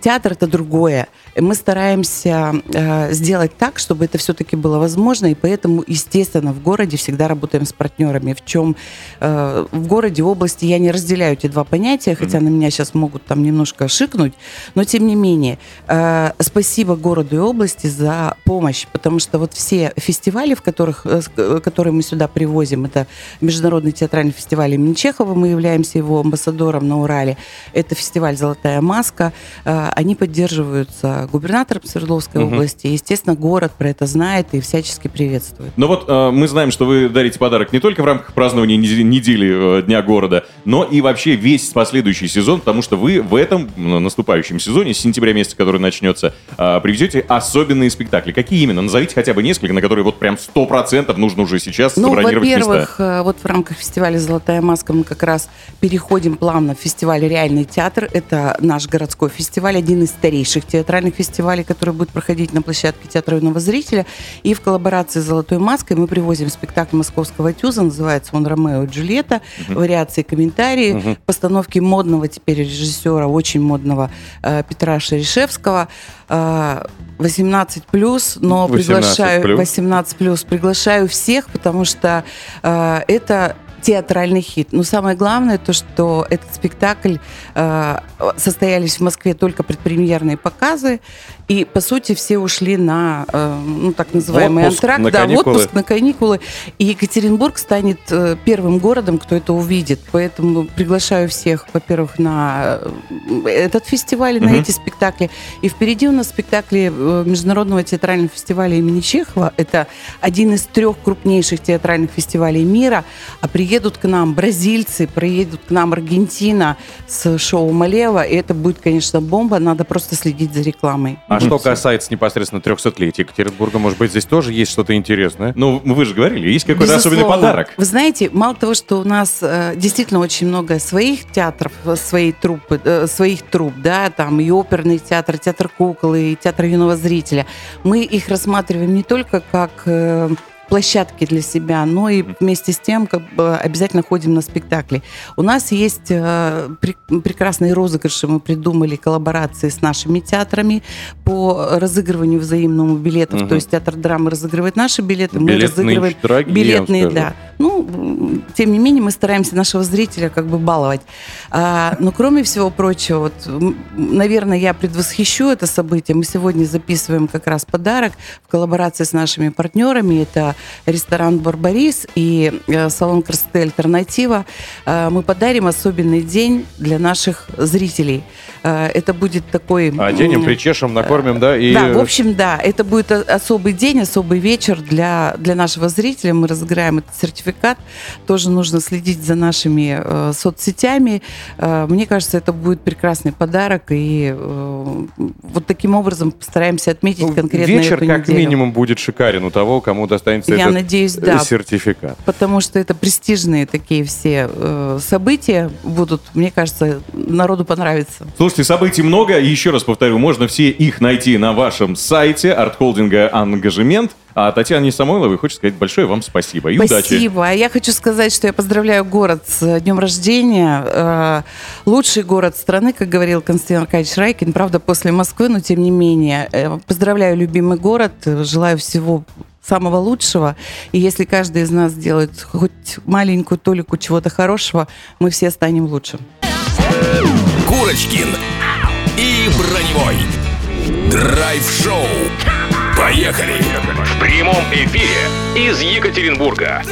Театр это другое. Мы стараемся э, сделать так, чтобы это все-таки было возможно, и поэтому, естественно, в городе всегда работаем с партнерами. В чем э, в городе, области я не разделяю эти два понятия, хотя на меня сейчас могут там немножко шикнуть, но тем не менее, э, спасибо городу и области за помощь, потому что вот все фестивали, в которых, э, э, которые мы сюда привозим, это Международный театральный фестиваль имени Чехова, мы являемся его амбассадором на Урале, это фестиваль «Золотая маска», э, они поддерживаются губернатором Свердловской Мгм. области, естественно, город про это знает и всячески приветствует. Но вот э, мы знаем, что вы дарите подарок не только в рамках празднования неде- недели э, Дня города, но и вообще весь последующий сезон, потому что вы в этом наступающем сезоне, с сентября месяца, который начнется, э, привезете особенные спектакли. Какие именно? Назовите хотя бы несколько, на которые вот прям 100% нужно уже сейчас Ну, забронировать во-первых, э, вот в рамках фестиваля «Золотая маска» мы как раз переходим плавно в фестиваль «Реальный театр». Это наш городской фестиваль, один из старейших театральных фестивалей, который будет проходить на площадке Театра юного зрителя. И в коллаборации с «Золотой маской» мы привозим спектакль московского тюза, называется он «Ромео и Джульетта», вариации, комментарии, постановки модного теперь режиссера, очень модного э, Петра Шерешевского. Э, 18 плюс, но 18 приглашаю плюс. 18 плюс приглашаю всех, потому что э, это театральный хит. Но самое главное то, что этот спектакль э, состоялись в Москве только предпремьерные показы, и по сути все ушли на э, ну так называемый Отпуск антракт, на да, каникулы. отпуск на каникулы. И Екатеринбург станет э, первым городом, кто это увидит. Поэтому приглашаю всех, во-первых, на э, этот фестиваль, на Мгм. эти спектакли. И впереди у нас спектакли Международного театрального фестиваля имени Чехова. Это один из трех крупнейших театральных фестивалей мира. А приедут к нам бразильцы, приедут к нам Аргентина с шоу Малева. И это будет, конечно, бомба. Надо просто следить за рекламой. А что касается непосредственно 300-летия Екатеринбурга, может быть, здесь тоже есть что-то интересное? Ну, вы же говорили, есть какой-то особенный подарок. Вы знаете, мало того, что у нас э, действительно очень много своих театров, э, своей труппы, э, своих труп, да, там и оперный театр, театр кукол, и театр юного зрителя, мы их рассматриваем не только как э, площадки для себя, но и вместе с тем как бы обязательно ходим на спектакли. У нас есть э, пре- прекрасные розыгрыши, мы придумали коллаборации с нашими театрами по разыгрыванию взаимному билетов. Мгм. То есть театр драмы разыгрывает наши билеты, мы разыгрываем дорогие, билетные, да. Ну, тем не менее, мы стараемся нашего зрителя как бы баловать. А, но кроме всего прочего, вот, наверное, я предвосхищу это событие. Мы сегодня записываем как раз подарок в коллаборации с нашими партнерами. Это ресторан «Барбарис» и э, салон красоты «Альтернатива». А, мы подарим особенный день для наших зрителей. А, это будет такой... Оденем, м, причешем, накормим, да? И... да, в общем, да, это будет особый день, особый вечер для, для нашего зрителя. Мы разыграем этот сертификат. Тоже нужно следить за нашими э, соцсетями. Э, мне кажется, это будет прекрасный подарок. И э, вот таким образом постараемся отметить Ну, конкретно Вечер эту как неделю. минимум будет шикарен у того, кому достанется Я этот надеюсь, э, да. сертификат. Потому что это престижные такие все э, события будут. Мне кажется, народу понравится. Слушайте, событий много. И Еще раз повторю, можно все их найти на вашем сайте арт-холдинга «Ангажемент». А Татьяне Самойловой хочет сказать большое вам спасибо и удачи. Спасибо. А я хочу сказать, что я поздравляю город с э, днем рождения. Э, Лучший город страны, как говорил Константин Аркадьевич Райкин. Правда, после Москвы, но тем не менее. Э, Поздравляю любимый город. Желаю всего самого лучшего. И если каждый из нас сделает хоть маленькую толику чего-то хорошего, мы все станем лучше. Курочкин и Броневой. Драйв-шоу. Поехали! В прямом эфире из Екатеринбурга.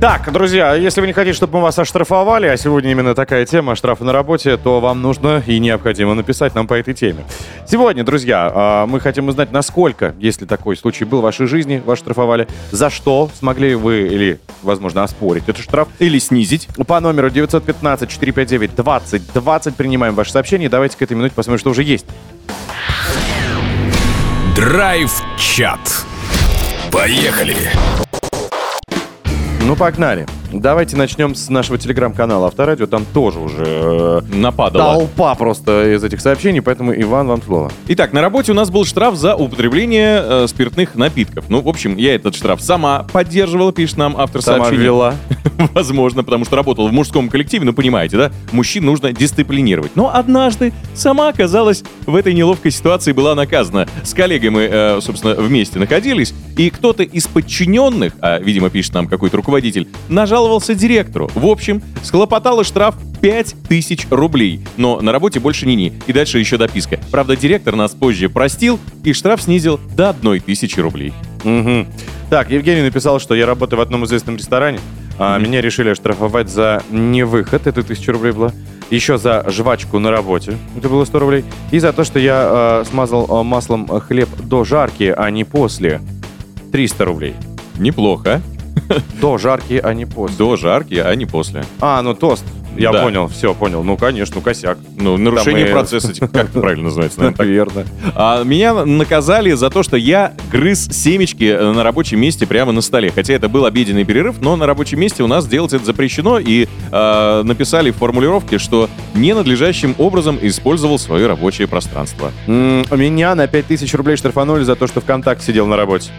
Так, друзья, если вы не хотите, чтобы мы вас оштрафовали, а сегодня именно такая тема штрафы на работе, то вам нужно и необходимо написать нам по этой теме. Сегодня, друзья, а, мы хотим узнать, насколько, если такой случай был в вашей жизни, вас штрафовали, за что смогли вы или, возможно, оспорить этот штраф. Или снизить. По номеру 915-459-2020 принимаем ваше сообщение. Давайте к этой минуте посмотрим, что уже есть. Драйв-чат. Поехали! Ну, погнали. Давайте начнем с нашего телеграм-канала Авторадио. Там тоже уже э, Нападало. толпа просто из этих сообщений, поэтому, Иван, вам слово. Итак, на работе у нас был штраф за употребление э, спиртных напитков. Ну, в общем, я этот штраф сама поддерживала, пишет нам автор Сама сообщения. ввела. Возможно, потому что работала в мужском коллективе, ну, понимаете, да? Мужчин нужно дисциплинировать. Но однажды сама оказалась в этой неловкой ситуации, была наказана. С коллегой мы, э, собственно, вместе находились, и кто-то из подчиненных, а, видимо, пишет нам какой-то руководитель, нажаловался директору. В общем, схлопотала штраф 5000 рублей. Но на работе больше ни-ни. И дальше еще дописка. Правда, директор нас позже простил, и штраф снизил до 1000 рублей. Мгм. Так, Евгений написал, что я работаю в одном известном ресторане. а Меня решили оштрафовать за невыход, это тысяча рублей было. Еще за жвачку на работе, это было 100 рублей. И за то, что я э, смазал э, маслом хлеб до жарки, а не после. 300 рублей. Неплохо. До жарки, а не после. До жарки, а не после. А, ну тост. Я Да. понял, все, понял. Ну, конечно, ну косяк. Ну, нарушение Там и- процесса, типа, как это правильно называется? наверное. Наверное. А меня наказали за то, что я грыз семечки э, на рабочем месте прямо на столе. Хотя это был обеденный перерыв, но на рабочем месте у нас делать это запрещено. И э, написали в формулировке, что ненадлежащим образом использовал свое рабочее пространство. М, Меня на 5000 рублей штрафанули за то, что ВКонтакте сидел на работе.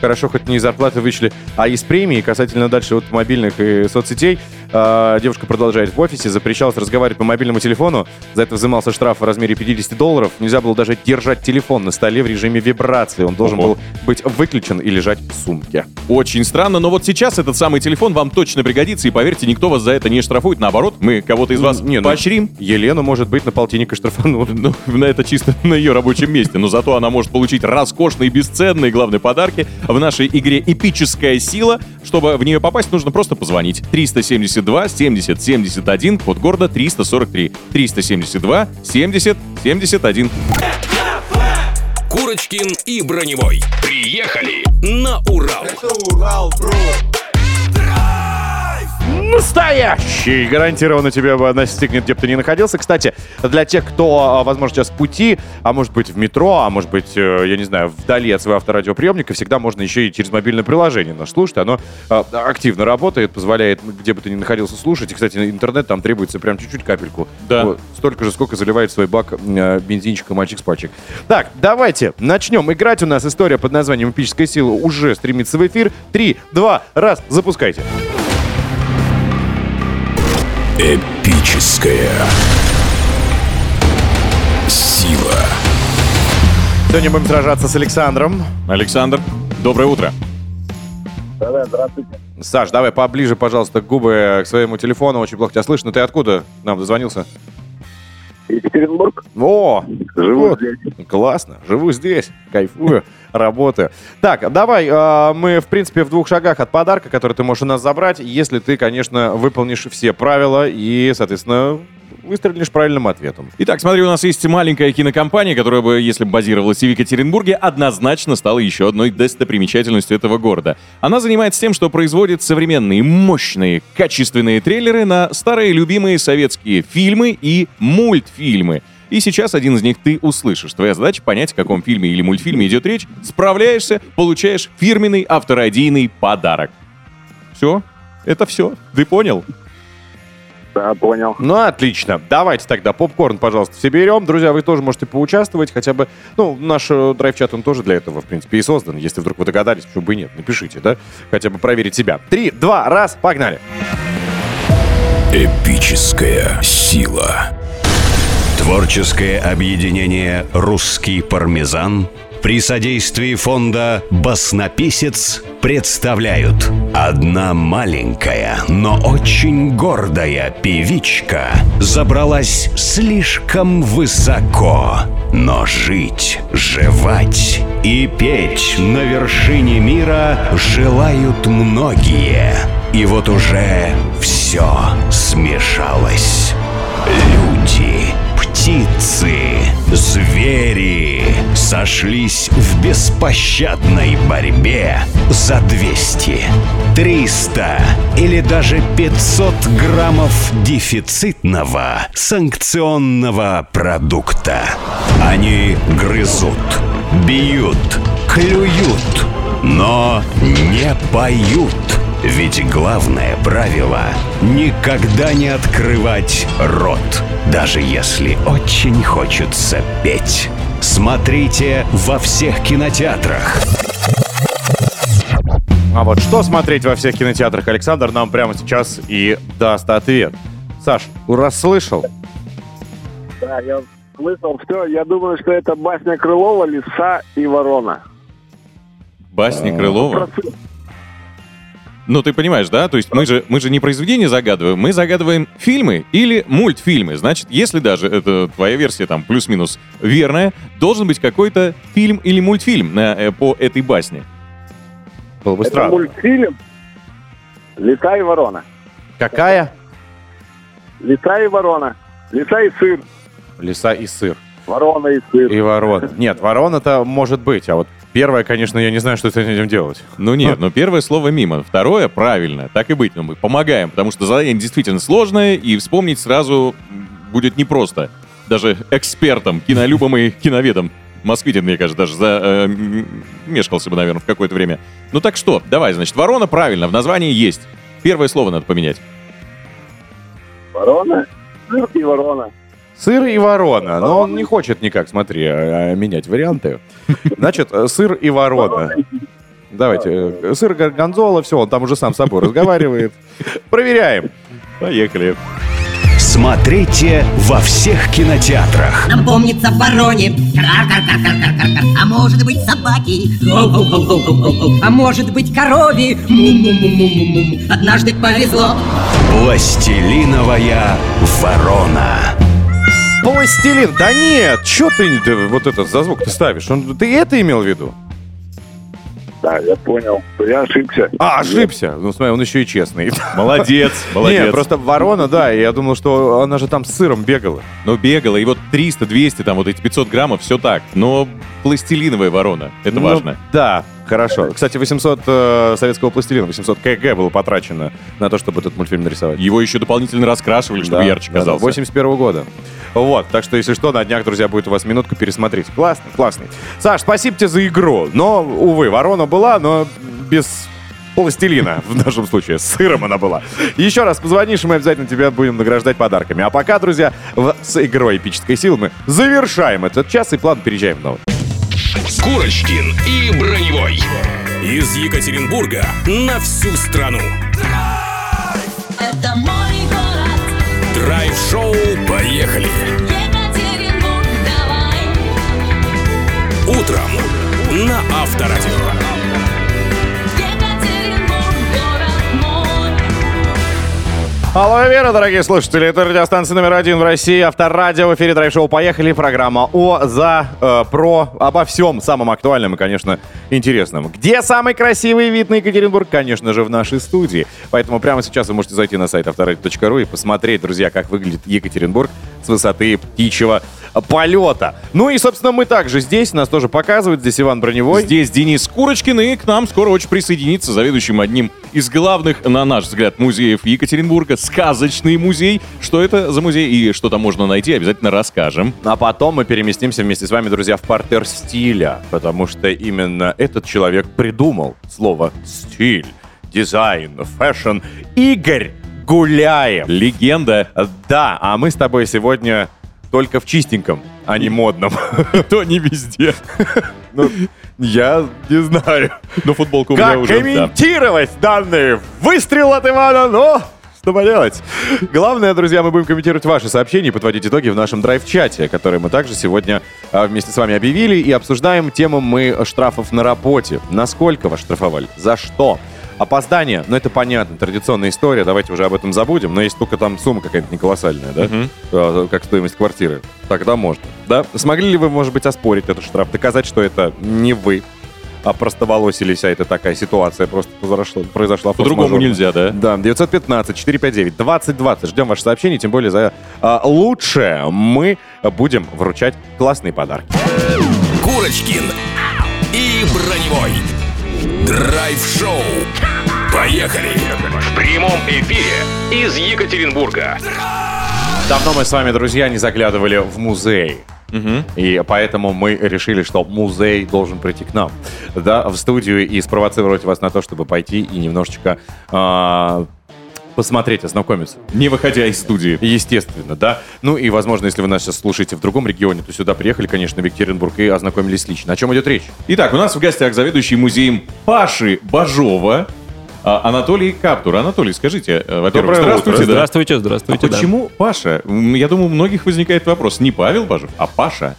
Хорошо, хоть не из зарплаты вычли, а из премии касательно дальше вот мобильных и соцсетей. Э, девушка продолжает в офисе, запрещалось разговаривать по мобильному телефону, за это взимался штраф в размере 50 долларов, нельзя было даже держать телефон на столе в режиме вибрации, он должен Ого. был быть выключен и лежать в сумке. Очень странно, но вот сейчас этот самый телефон вам точно пригодится, и поверьте, никто вас за это не штрафует. Наоборот, мы кого-то из вас Не, ну, поощрим. Елену, может быть, на полтинник и штрафанут. Ну, на это чисто на ее рабочем месте. Но зато она может получить роскошные, бесценные, главные подарки в нашей игре «Эпическая сила». Чтобы в нее попасть, нужно просто позвонить. 372 70 71, код города 343. 372 70 71. Курочкин и Броневой. Приехали на Урал. Это Урал, бро. Настоящий! Гарантированно тебя бы настигнет, где бы ты ни находился. Кстати, для тех, кто, а, возможно, сейчас в пути, а может быть в метро, а может быть, э, я не знаю, вдали от своего авторадиоприемника, всегда можно еще и через мобильное приложение наш слушать. Оно а, активно работает, позволяет, где бы ты ни находился, слушать. И, кстати, интернет там требуется прям чуть-чуть капельку. Да. Вот, столько же, сколько заливает свой бак э, бензинчика мальчик с пачек. Так, давайте начнем играть. У нас история под названием «Эпическая сила» уже стремится в эфир. Три, два, раз, запускайте. Эпическая сила. Сегодня будем сражаться с Александром. Александр, доброе утро. Да-да, здравствуйте. Саш, давай поближе, пожалуйста, губы к своему телефону. Очень плохо тебя слышно. Ты откуда нам дозвонился? Екатеринбург. О, Живу вот. здесь. классно. Живу здесь, кайфую, работаю. Так, давай, э, мы, в принципе, в двух шагах от подарка, который ты можешь у нас забрать, если ты, конечно, выполнишь все правила и, соответственно, выстрелишь правильным ответом. Итак, смотри, у нас есть маленькая кинокомпания, которая бы, если бы базировалась в Екатеринбурге, однозначно стала еще одной достопримечательностью этого города. Она занимается тем, что производит современные, мощные, качественные трейлеры на старые любимые советские фильмы и мультфильмы. И сейчас один из них ты услышишь. Твоя задача понять, о каком фильме или мультфильме идет речь. Справляешься, получаешь фирменный авторадийный подарок. Все? Это все. Ты понял? Да, понял. Ну, отлично. Давайте тогда попкорн, пожалуйста, все берем. Друзья, вы тоже можете поучаствовать, хотя бы... Ну, наш э, драйв-чат, он тоже для этого, в принципе, и создан. Если вдруг вы догадались, почему бы и нет, напишите, да? Хотя бы проверить себя. Три, два, раз, погнали. Эпическая сила. Творческое объединение «Русский пармезан» при содействии фонда «Баснописец» представляют Одна маленькая, но очень гордая певичка забралась слишком высоко. Но жить, жевать и петь на вершине мира желают многие. И вот уже все смешалось. Люди, птицы, звери сошлись в беспощадной борьбе за 200, 300 или даже 500 граммов дефицитного санкционного продукта. Они грызут, бьют, клюют, но не поют. Ведь главное правило — никогда не открывать рот, даже если очень хочется петь. Смотрите во всех кинотеатрах. А вот что смотреть во всех кинотеатрах, Александр нам прямо сейчас и даст ответ. Саш, расслышал? Да, я слышал все. Я думаю, что это басня Крылова «Лиса и ворона». Басни Крылова? Ну, ты понимаешь, да? То есть мы же, мы же не произведение загадываем, мы загадываем фильмы или мультфильмы. Значит, если даже это твоя версия там плюс-минус верная, должен быть какой-то фильм или мультфильм на, э, по этой басне. Было бы Это странно. мультфильм «Лиса и ворона». Какая? «Лиса и ворона». «Лиса и сыр». Лиса и сыр. «Ворона и сыр». И ворона. Нет, ворона-то может быть, а вот первое, конечно, я не знаю, что с этим делать. Ну нет, ну первое слово мимо, второе правильно, так и быть, но мы помогаем, потому что задание действительно сложное, и вспомнить сразу будет непросто. Даже экспертам, кинолюбам и киноведам. Москвитин, мне кажется, даже замешкался бы, наверное, в какое-то время. Ну так что, давай, значит, ворона правильно, в названии есть. Первое слово надо поменять. «Ворона», «Сыр и ворона». Сыр и ворона. Но он не хочет никак, смотри, а- а менять варианты. Значит, э, сыр и ворона. Давайте. э, Сыр горгонзола, все, он там уже сам с собой разговаривает. Проверяем. Поехали. Смотрите во всех кинотеатрах. Нам помнится вороне А может быть собаки. А может быть Му-му-му-му-му-му Однажды повезло Пластилиновая ворона. Пластилин. Да нет, что ты ты вот этот за звук ты ставишь? Он- Ты это имел в виду? Да, я понял. Я ошибся. А, ошибся. Ну, смотри, он еще и честный. Молодец, молодец. Нет, просто ворона, да, и я думал, что она же там с сыром бегала. Ну, бегала, и вот 300, 200, там вот эти 500 граммов, все так. Но пластилиновая ворона, это Ну, важно. Да, хорошо. Кстати, 800 э, советского пластилина, 800 кг было потрачено на то, чтобы этот мультфильм нарисовать. Его еще дополнительно раскрашивали, чтобы Да, ярче да, да, казался. 81 года. Вот, так что, если что, на днях, друзья, будет у вас минутку пересмотреть. Классный, классный. Саш, спасибо тебе за игру. Но, увы, ворона была, но без пластилина в нашем случае. С сыром она была. Еще раз позвонишь, и мы обязательно тебя будем награждать подарками. А пока, друзья, в- с игрой эпической силы мы завершаем этот час и план переезжаем в новый. Курочкин и Броневой. Из Екатеринбурга на всю страну. Это мой город Драйв-шоу «Поехали». Екатеринбург, давай Утром на Авторадио. Алло, Вера, дорогие слушатели, это радиостанция номер один в России, Авторадио, в эфире драйв-шоу «Поехали», программа о, за, э, про, обо всем самом актуальном и, конечно, интересном. Где самый красивый вид на Екатеринбург? Конечно же, в нашей студии. Поэтому прямо сейчас вы можете зайти на сайт авторадио.ру и посмотреть, друзья, как выглядит Екатеринбург с высоты птичьего полета. Ну и, собственно, мы также здесь, нас тоже показывают, здесь Иван Броневой. Здесь Денис Курочкин, и к нам скоро очень присоединится заведующим одним из главных, на наш взгляд, музеев Екатеринбурга, сказочный музей. Что это за музей и что там можно найти, обязательно расскажем. А потом мы переместимся вместе с вами, друзья, в партер стиля, потому что именно этот человек придумал слово «стиль», «дизайн», «fashion». Игорь Гуляев. Легенда. Да, а мы с тобой сегодня только в чистеньком, а не модном. То не везде. Ну, я не знаю. Но футболку у меня Как уже, да. комментировать данный выстрел от Ивана, но что поделать. Главное, друзья, мы будем комментировать ваши сообщения и подводить итоги в нашем драйв-чате, который мы также сегодня а, вместе с вами объявили и обсуждаем тему мы штрафов на работе. Насколько вас штрафовали? За что? Опоздание, ну это понятно, традиционная история, давайте уже об этом забудем, но если только там сумма какая-то не колоссальная, да, А, как стоимость квартиры, тогда можно, да? Смогли ли вы, может быть, оспорить этот штраф, доказать, что это не вы, а простоволосились, а это такая ситуация просто произошла, произошла По-другому нельзя, да? Да, 915-459-2020. Ждем ваши сообщения, тем более за а, лучшее мы будем вручать классные подарки. Курочкин и Броневой. Драйв-шоу. Поехали. В прямом эфире из Екатеринбурга. Давно мы с вами, друзья, не заглядывали в музей. И поэтому мы решили, что музей должен прийти к нам, да, в студию и спровоцировать вас на то, чтобы пойти и немножечко а, посмотреть, ознакомиться. Не выходя из студии. Естественно, да. Ну и, возможно, если вы нас сейчас слушаете в другом регионе, то сюда приехали, конечно, в Екатеринбург и ознакомились лично. О чем идет речь? Итак, у нас в гостях заведующий музеем Паши Бажова, а, Анатолий Каптур. Анатолий, скажите, э, во-первых, здравствуйте. утро. да. Здравствуйте, здравствуйте. А почему Паша? Я думаю, у многих возникает вопрос. Не Павел Бажов, а Паша.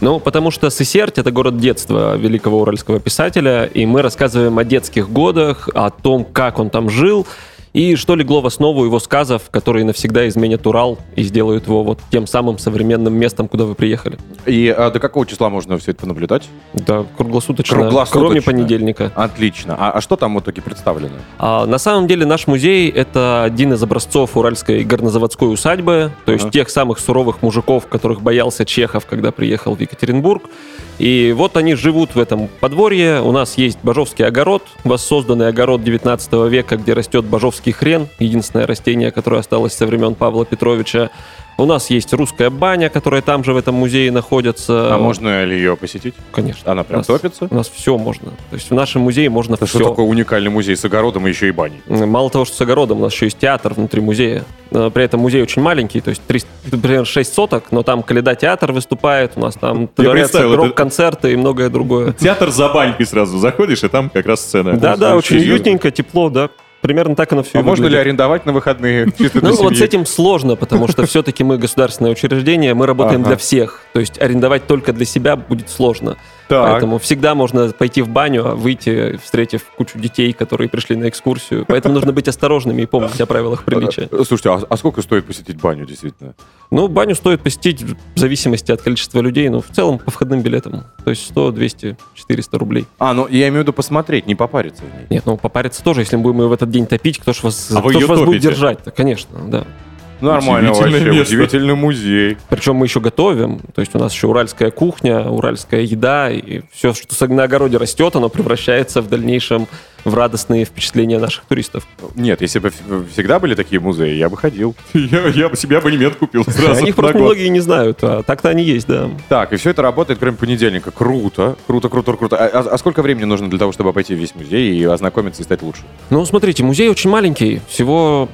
Ну, потому что Сысерть — это город детства великого уральского писателя, и мы рассказываем о детских годах, о том, как он там жил, и что легло в основу его сказов, которые навсегда изменят Урал и сделают его вот тем самым современным местом, куда вы приехали. И а, до какого числа можно все это понаблюдать? Да, круглосуточно, Круглосуточно. кроме понедельника. Отлично. А, а что там в итоге представлено? А, на самом деле наш музей — это один из образцов уральской горнозаводской усадьбы, то есть Ага. тех самых суровых мужиков, которых боялся Чехов, когда приехал в Екатеринбург. И вот они живут в этом подворье. У нас есть бажовский огород, воссозданный огород 19 века, где растет бажовский хрен, единственное растение, которое осталось со времен Павла Петровича. У нас есть русская баня, которая там же в этом музее находится. А можно ли ее посетить? Конечно. Она прям У нас- топится? У нас все можно. То есть в нашем музее можно Это все. что такое уникальный музей с огородом и еще и баней? Мало того, что с огородом, у нас еще есть театр внутри музея. Э, При этом музей очень маленький, то есть 300, примерно 6 соток, но там Каледа театр выступает, у нас там творятся рок-концерты и многое другое. Театр за банькой сразу заходишь, и там как раз сцена. Да-да, очень уютненько, тепло, да. Примерно так оно все А можно ли арендовать на выходные? Ну, вот с этим сложно, потому что все-таки мы государственное учреждение, мы работаем для всех. То есть арендовать только для себя будет сложно. Так. Поэтому всегда можно пойти в баню, а выйти, встретив кучу детей, которые пришли на экскурсию. Поэтому нужно быть осторожными и помнить о правилах приличия. Э, Слушайте, а, а сколько стоит посетить баню, действительно? Ну, баню стоит посетить в зависимости от количества людей, но в целом по входным билетам. То есть 100, 200, 400 рублей. А, ну я имею в виду посмотреть, не попариться в ней. Нет, ну попариться тоже, если мы будем ее в этот день топить, кто ж вас, А кто ж вас будет держать-то? Конечно, да. Нормально Удивительное вообще, место. удивительный музей. Причем мы еще готовим. То есть у нас еще уральская кухня, уральская еда, и все, что на огороде растет, оно превращается в дальнейшем в радостные впечатления наших туристов. Нет, если бы в- всегда были такие музеи, я бы ходил. Я, я бы себе абонемент купил сразу. О них просто многие не знают, а так-то они есть, да. Так, и все это работает, кроме понедельника. Круто, круто, круто, круто. А, а- а сколько времени нужно для того, чтобы обойти весь музей и ознакомиться и стать лучше? Ну, смотрите, музей очень маленький, всего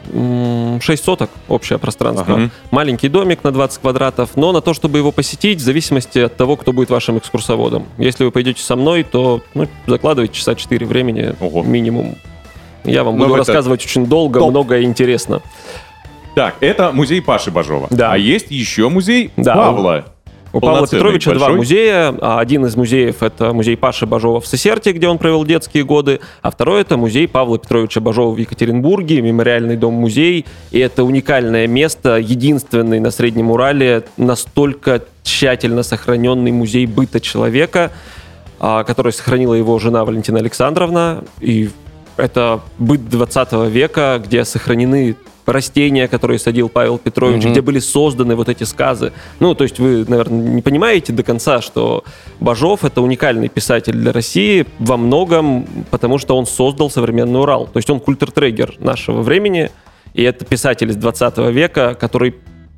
6 соток общее пространство. Ага. Маленький домик на 20 квадратов, но на то, чтобы его посетить, в зависимости от того, кто будет вашим экскурсоводом. Если вы пойдете со мной, то ну, закладывайте часа 4 времени минимум. Я вам Ну, буду это рассказывать очень долго, топ. много и интересно. Так, это музей Паши Бажова. Да. А есть еще музей Да. Павла. У Павла Петровича два большой. музея. А Один из музеев — это музей Паши Бажова в Сесерте, где он провел детские годы, а второй — это музей Павла Петровича Бажова в Екатеринбурге, мемориальный дом-музей. И это уникальное место, единственный на Среднем Урале настолько тщательно сохраненный музей быта человека, который сохранила его жена Валентина Александровна. И это быт 20 века, где сохранены растения, которые садил Павел Петрович, Мгм. где были созданы вот эти сказы. Ну, то есть вы, наверное, не понимаете до конца, что Бажов — это уникальный писатель для России во многом, потому что он создал современный Урал. То есть он культуртрегер нашего времени, и это писатель из 20 века, который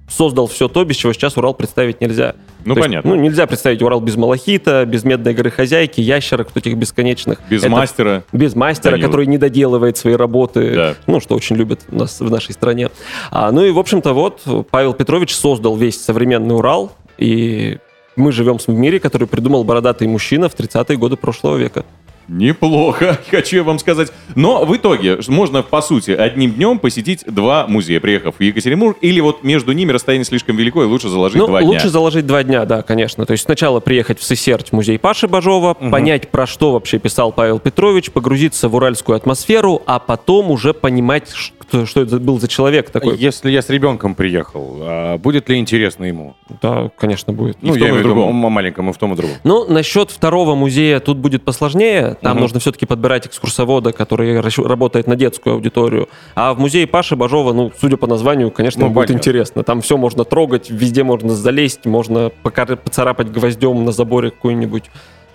создал все то, без чего сейчас Урал представить нельзя. Ну, То есть, понятно. ну, нельзя представить Урал без Малахита, без Медной горы хозяйки, ящерок вот этих бесконечных. Без Это- мастера. Без мастера, Данила. который не доделывает свои работы, ну, что очень любят у нас в нашей стране. А, ну и, в общем-то, вот Павел Петрович создал весь современный Урал, и мы живем в мире, который придумал бородатый мужчина в 30-е годы прошлого века. Неплохо, хочу я вам сказать. Но в итоге можно, по сути, одним днем посетить два музея, приехав в Екатеринбург, или вот между ними расстояние слишком велико, и лучше заложить Ну, два лучше дня. заложить два дня, да, конечно. То есть сначала приехать в Сесерть, в музей Паши Бажова, понять, про что вообще писал Павел Петрович, погрузиться в уральскую атмосферу, а потом уже понимать, кто- что это был за человек такой. Если я с ребенком приехал, а будет ли интересно ему? Да, конечно, будет. Ну, в том, я и в другом. маленькому, в том и другом. Ну, насчет второго музея тут будет посложнее. Там Мгм. нужно все-таки подбирать экскурсовода, который работает на детскую аудиторию. А в музее Паши Бажова, ну, судя по названию, конечно, Ну, будет понятно. интересно. Там все можно трогать, везде можно залезть, можно поцарапать гвоздем на заборе какое-нибудь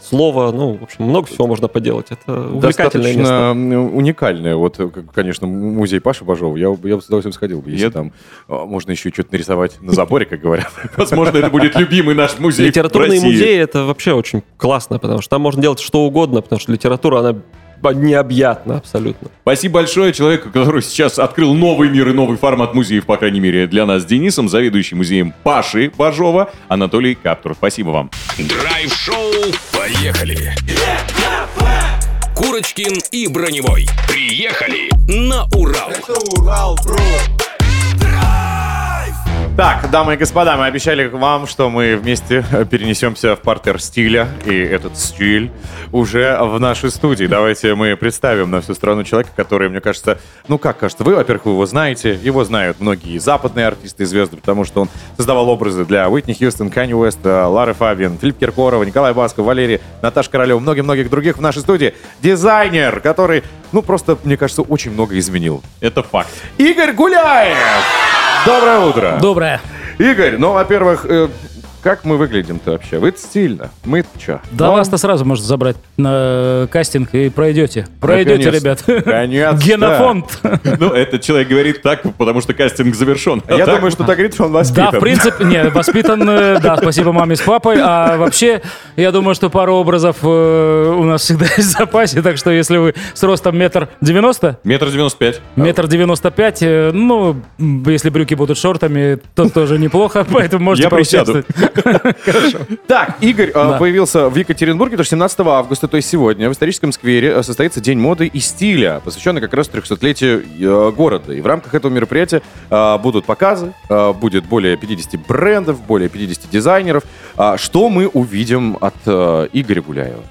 слово. Ну, в общем, много всего можно поделать. Это увлекательное место. Достаточно м, уникальное. Вот, э, конечно, музей Паши Бажова. Я, бы- я бы с удовольствием сходил бы, если Я- там а, можно еще что-то нарисовать на заборе, как говорят. Возможно, это будет любимый наш музей Литературные музеи это вообще очень классно, потому что там можно делать что угодно, потому что литература, она необъятна абсолютно. Спасибо большое человеку, который сейчас открыл новый мир и новый формат музеев, по крайней мере, для нас с Денисом, заведующий музеем Паши Бажова, Анатолий Каптур. Спасибо вам. Драйв-шоу «Поехали!» Курочкин и Броневой. Приехали на Урал. Урал, бро. Так, дамы и господа, мы обещали вам, что мы вместе э, перенесемся в партер стиля, и этот стиль уже в нашей студии. Давайте мы представим на всю страну человека, который, мне кажется, ну как кажется, вы, во-первых, вы его знаете, его знают многие западные артисты и звезды, потому что он создавал образы для Уитни Хьюстон, Канни Уэст, Лары Фабиан, Филипп Киркорова, Николай Басков, Валерий, Наташа Королева, многих-многих других в нашей студии. Дизайнер, который, ну просто, мне кажется, очень много изменил. Это факт. Игорь Гуляев! Доброе утро! Доброе. Игорь, ну, во-первых, э, Как мы выглядим-то вообще? Вы стильно. мы что? Да вас-то сразу можно забрать на кастинг и пройдете. Пройдете, ребят. Конец. Генофонд. Ну, этот человек говорит так, потому что кастинг завершен. Я думаю, что так говорит, что он воспитан. Да, в принципе, не, воспитан, э, да, спасибо маме с папой, а вообще, я думаю, что пару образов э, у нас всегда есть в запасе, так что если вы с ростом метр девяносто, Метр девяносто пять. метр девяносто пять, э, ну, если брюки будут шортами, то тоже неплохо, поэтому можете Я присяду. Так, Игорь э, появился в Екатеринбурге, потому что 17 августа, то есть сегодня, в историческом сквере э, состоится День моды и стиля, посвященный как раз 300-летию э, города. И в рамках этого мероприятия будут показы, будет более 50 брендов, более 50 дизайнеров. А что мы увидим от Игоря Гуляева?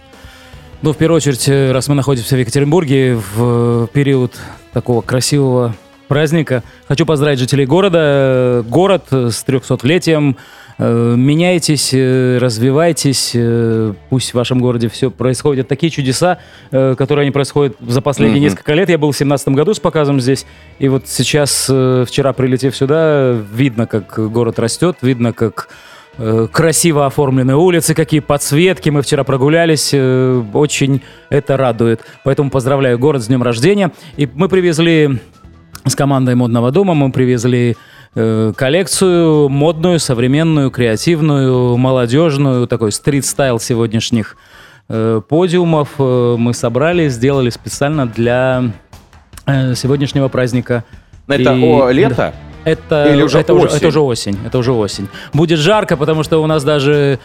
Ну, в первую очередь, раз мы находимся в Екатеринбурге в период такого красивого праздника, хочу поздравить жителей города. Город с 300-летием. Э, Меняйтесь, э, развивайтесь. э, Пусть в вашем городе все происходят такие чудеса, которые они происходят за последние Мгм. несколько лет. Я был в 2017 году с показом здесь. И вот сейчас, вчера прилетев сюда, видно, как город растет, видно, как красиво оформлены улицы, какие подсветки. Мы вчера прогулялись, очень это радует. Поэтому поздравляю город с днем рождения. И мы привезли с командой модного дома, мы привезли коллекцию модную, современную, креативную, молодежную, такой стрит-стайл сегодняшних э, подиумов э, мы собрали, сделали специально для э, сегодняшнего праздника. Это И- о, лето? Да. Это, Или уже это, уже, осень? это уже осень. Это уже осень. Будет жарко, потому что у нас даже,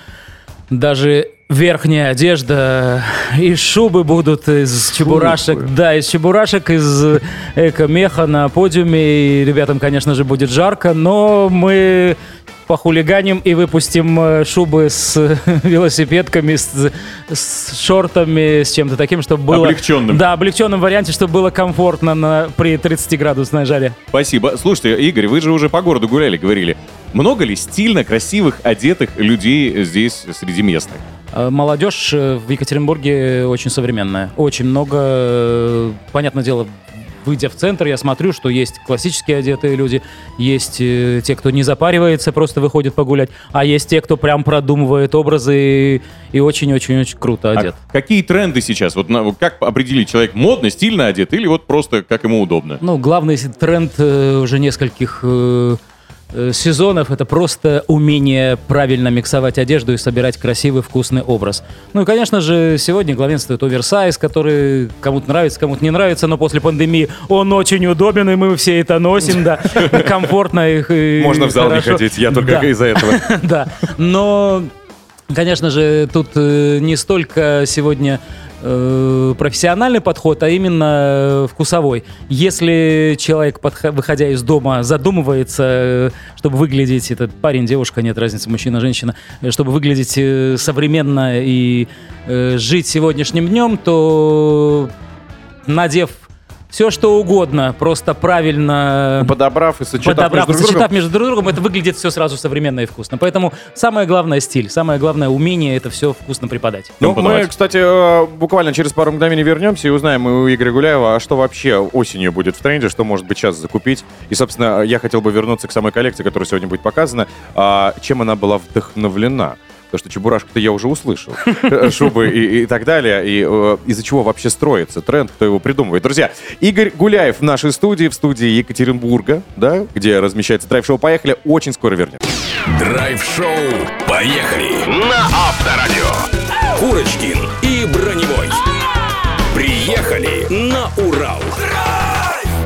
даже верхняя одежда и шубы будут из чебурашек. Да, из чебурашек, из эко-меха на подиуме. И ребятам, конечно же, будет жарко, но мы похулиганим и выпустим э, шубы с велосипедками, с, с шортами, с чем-то таким, чтобы было... Облегченным. Да, облегченном варианте, чтобы было комфортно на, при 30-градусной жаре. Спасибо. Слушайте, Игорь, вы же уже по городу гуляли, говорили. Много ли стильно красивых, одетых людей здесь среди местных? Э, Молодежь э, в Екатеринбурге очень современная. Очень много. э, Понятное дело, выйдя в центр, я смотрю, что есть классически одетые люди, есть э, те, кто не запаривается, просто выходит погулять, а есть те, кто прям продумывает образы и- очень-очень-очень круто одет. А какие тренды сейчас? Вот на- как определить, человек модно, стильно одет или вот просто как ему удобно? Ну, главный тренд э, уже нескольких э, сезонов это просто умение правильно миксовать одежду и собирать красивый, вкусный образ. Ну и, конечно же, сегодня главенствует оверсайз, который кому-то нравится, кому-то не нравится, но после пандемии он очень удобен, и мы все это носим, да, комфортно и и Можно в зал не ходить, я только из-за этого. Да, но, конечно же, тут э, не столько сегодня э, профессиональный подход, а именно э, вкусовой. Если человек, выходя из дома, задумывается, э, чтобы выглядеть, этот парень, девушка, нет разницы, мужчина, женщина, чтобы выглядеть современно и жить сегодняшним днем, то надев все что угодно, просто правильно Подобрав и сочетав подобрав между друг сочетав другом. между друг другом, это выглядит все сразу современно и вкусно. Поэтому самое главное стиль, самое главное умение это все вкусно преподать. Ну, мы, кстати, э, буквально через пару мгновений вернемся и узнаем у Игоря Гуляева, а что вообще осенью будет в тренде, что может быть сейчас закупить. И, собственно, я хотел бы вернуться к самой коллекции, которая сегодня будет показана. А, чем она была вдохновлена? Потому что чебурашку-то я уже услышал. Э, Шубы и, и так далее. И э, из-за чего вообще строится тренд, кто его придумывает. Друзья, Игорь Гуляев в нашей студии, в студии Екатеринбурга, да, где размещается драйв-шоу «Поехали», очень скоро вернется. Драйв-шоу «Поехали» на Авторадио. Курочкин и Броневой. Приехали на Урал.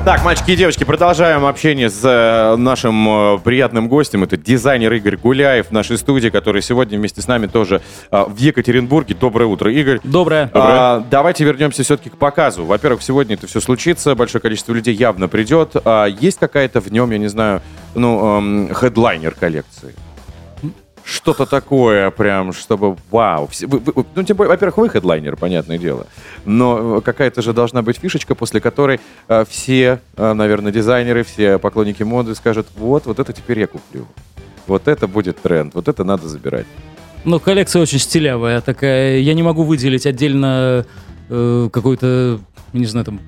Так, мальчики и девочки, продолжаем общение с э, нашим э, приятным гостем. Это дизайнер Игорь Гуляев в нашей студии, который сегодня вместе с нами тоже э, в Екатеринбурге. Доброе утро, Игорь. Доброе. А, давайте вернемся все-таки к показу. Во-первых, сегодня это все случится, большое количество людей явно придет. А есть какая-то в нем, я не знаю, ну, эм, хедлайнер коллекции? Что-то такое прям, чтобы вау. Все- вы- вы- ну, тем более, во-первых, вы хедлайнер, понятное дело. Но э, какая-то же должна быть фишечка, после которой э, все, э, наверное, дизайнеры, все поклонники моды скажут, вот, вот это теперь я куплю. Вот это будет тренд, вот это надо забирать. Ну, коллекция очень стилявая такая. Я не могу выделить отдельно э, какой-то, не знаю, там,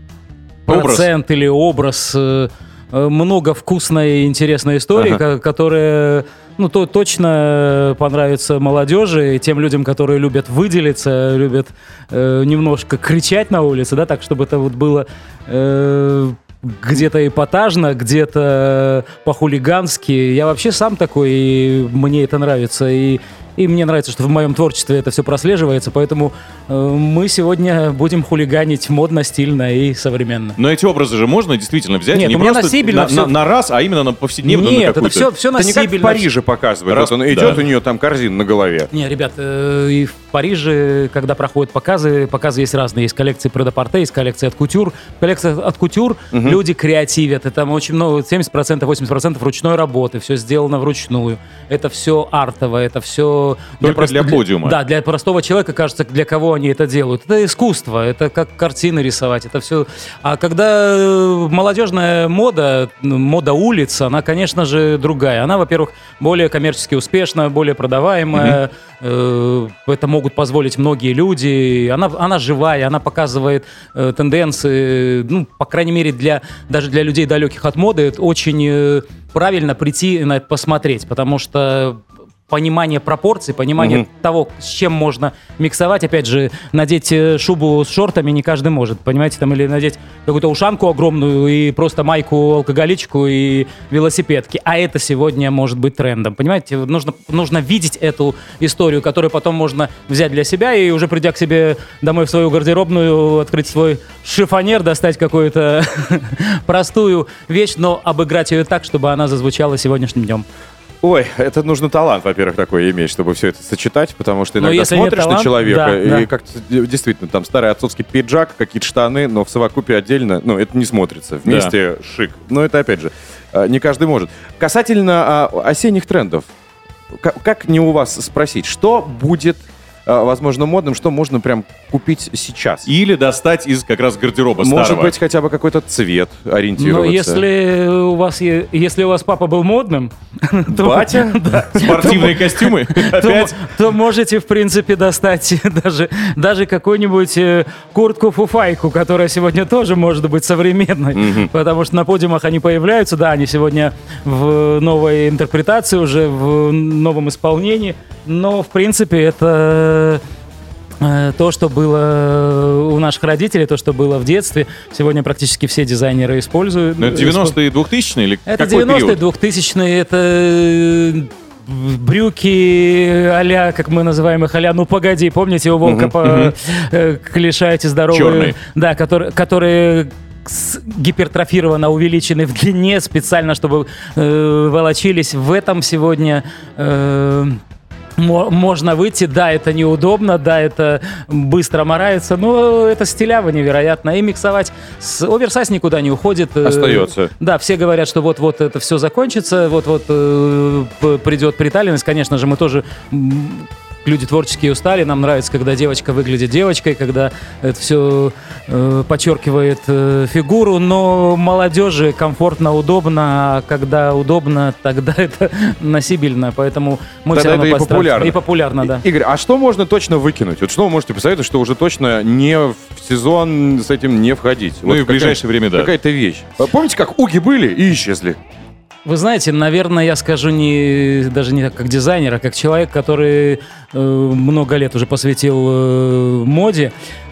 Образ. процент или образ. Э, много вкусной и интересной истории, Ага. ко- которая ну, то точно понравится молодежи, и тем людям, которые любят выделиться, любят э, немножко кричать на улице, да, так, чтобы это вот было э, где-то эпатажно, где-то по-хулигански. Я вообще сам такой, и мне это нравится. И, и мне нравится, что в моем творчестве это все прослеживается, поэтому э, мы сегодня будем хулиганить модно, стильно и современно. Но эти образы же можно действительно взять Нет, и не у меня просто носибельно на, всё. на- на раз, а именно на повседневную Нет, на это все, все Это не как в. Париже показывает. Раз- Вот он идет, да. у нее там корзина на голове. Не, ребят, э, и в Париже, когда проходят показы, показы есть разные. Есть коллекции предапорте, есть коллекции от кутюр. В коллекциях от кутюр Мгм. люди креативят. И там очень много, 70%, 80% ручной работы. Все сделано вручную. Это все артово, это все... Только для подиума. Да, для простого человека, кажется, для кого они это делают. Это искусство, это как картины рисовать, это все... А когда э, молодежная мода, ну, мода улиц, она, конечно же, другая. Она, во-первых, более коммерчески успешна, более продаваемая. Э, Это могут позволить многие люди. Она, она живая, она показывает э, тенденции, ну, по крайней мере, для, даже для людей далеких от моды, это очень правильно прийти на это посмотреть, потому что понимание пропорций, понимание Мгм. того, с чем можно миксовать. Опять же, надеть э, шубу с шортами не каждый может, понимаете, там, или надеть какую-то ушанку огромную и просто майку алкоголичку и велосипедки. А это сегодня может быть трендом, понимаете? Нужно, нужно видеть эту историю, которую потом можно взять для себя и уже придя к себе домой в свою гардеробную, открыть свой шифонер, достать какую-то простую вещь, но обыграть ее так, чтобы она зазвучала сегодняшним днем. Ой, это нужно талант, во-первых, такой иметь, чтобы все это сочетать, потому что Но иногда смотришь на таланта, человека, да, и да. как-то действительно там старый отцовский пиджак, какие-то штаны, но в совокупе отдельно, ну, это не смотрится. Вместе шик. Но это, опять же, э, не каждый может. Касательно а, осенних трендов, как не у вас спросить, что будет, возможно, модным, что можно прям купить сейчас? Или достать из как раз гардероба Может старого. быть, хотя бы какой-то цвет Но ориентироваться. если у вас, е- если у вас папа был модным, то, Батя? Да. Спортивные костюмы? то, Опять? то можете, в принципе, достать даже, даже какую-нибудь э, куртку-фуфайку, которая сегодня тоже может быть современной. Потому что на подиумах они появляются, да, они сегодня в новой интерпретации, уже в новом исполнении. Но, в принципе, это э, то, что было у наших родителей, то, что было в детстве, сегодня практически все дизайнеры используют. Ну, это 90-е и 2000-е или Это какой 90-е, период? 2000-е, это э, брюки а как мы называем их, а ну погоди, помните, у Волка Мгм, по мгм. э, клиша эти здоровые... Чёрные. Да, которые, которые гипертрофированно увеличены в длине специально, чтобы э, волочились. В этом сегодня... э, можно выйти, да, это неудобно, да, это быстро морается, но это стиляво невероятно. И миксовать с оверсайз никуда не уходит. Э, Остается. Да, все говорят, что вот-вот это все закончится, вот-вот э, придет приталенность. Конечно же, мы тоже люди творческие устали. Нам нравится, когда девочка выглядит девочкой, когда это все подчеркивает э, фигуру, но молодежи комфортно, удобно, а когда удобно, тогда это носибельно, поэтому мы Тогда все равно это и популярно. И популярно, да. Игорь, а что можно точно выкинуть? Вот что вы можете посоветовать, что уже точно не в сезон с этим не входить? Ну Вот и в ближайшее время, да. Какая-то вещь. Помните, как уги были и исчезли? Вы знаете, наверное, я скажу не даже не как дизайнер, а как человек, который э, много лет уже посвятил э, моде.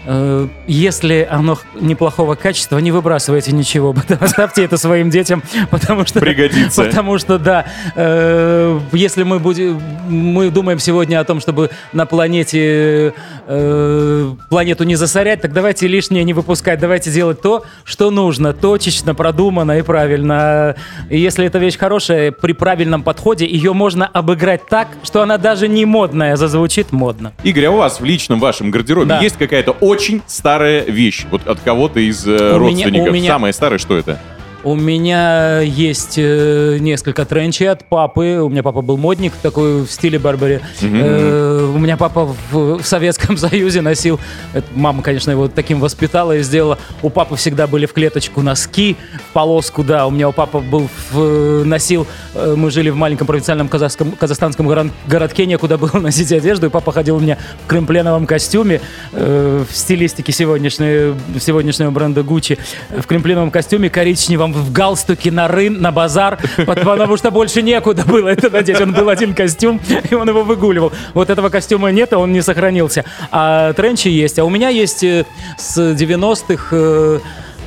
Э, если оно неплохого качества, не выбрасывайте ничего, оставьте это своим детям, потому что Пригодится. Потому что да, э, если мы будем, мы думаем сегодня о том, чтобы на планете э, планету не засорять, так давайте лишнее не выпускать, давайте делать то, что нужно, точечно, продуманно и правильно. И если эта вещь хорошая, при правильном подходе ее можно обыграть так, что она даже не модная, а зазвучит модно. Игорь, а у вас в личном вашем гардеробе Да. есть какая-то очень старая вещь? Вот от кого-то из э, У меня- родственников. у меня- Самая старая, что это? У меня есть э, несколько тренчей от папы. У меня папа был модник такой в стиле Барбари. Мгм. Э, у меня папа в, в Советском Союзе носил. это мама, конечно, его таким воспитала и сделала. У папы всегда были в клеточку носки, в полоску, да. У меня у папы был в- носил. э, мы жили в маленьком провинциальном казахском, казахстанском город- городке, некуда было носить одежду. И папа ходил у меня в кремпленовом костюме э, в стилистике сегодняшней, сегодняшнего бренда Gucci. В кремпленовом костюме коричневом, в галстуке на рын, на базар, потому что больше некуда было это надеть. Он был один костюм, и он его выгуливал. Вот этого костюма нет, а он не сохранился. А тренчи есть. А у меня есть э, с 90-х э,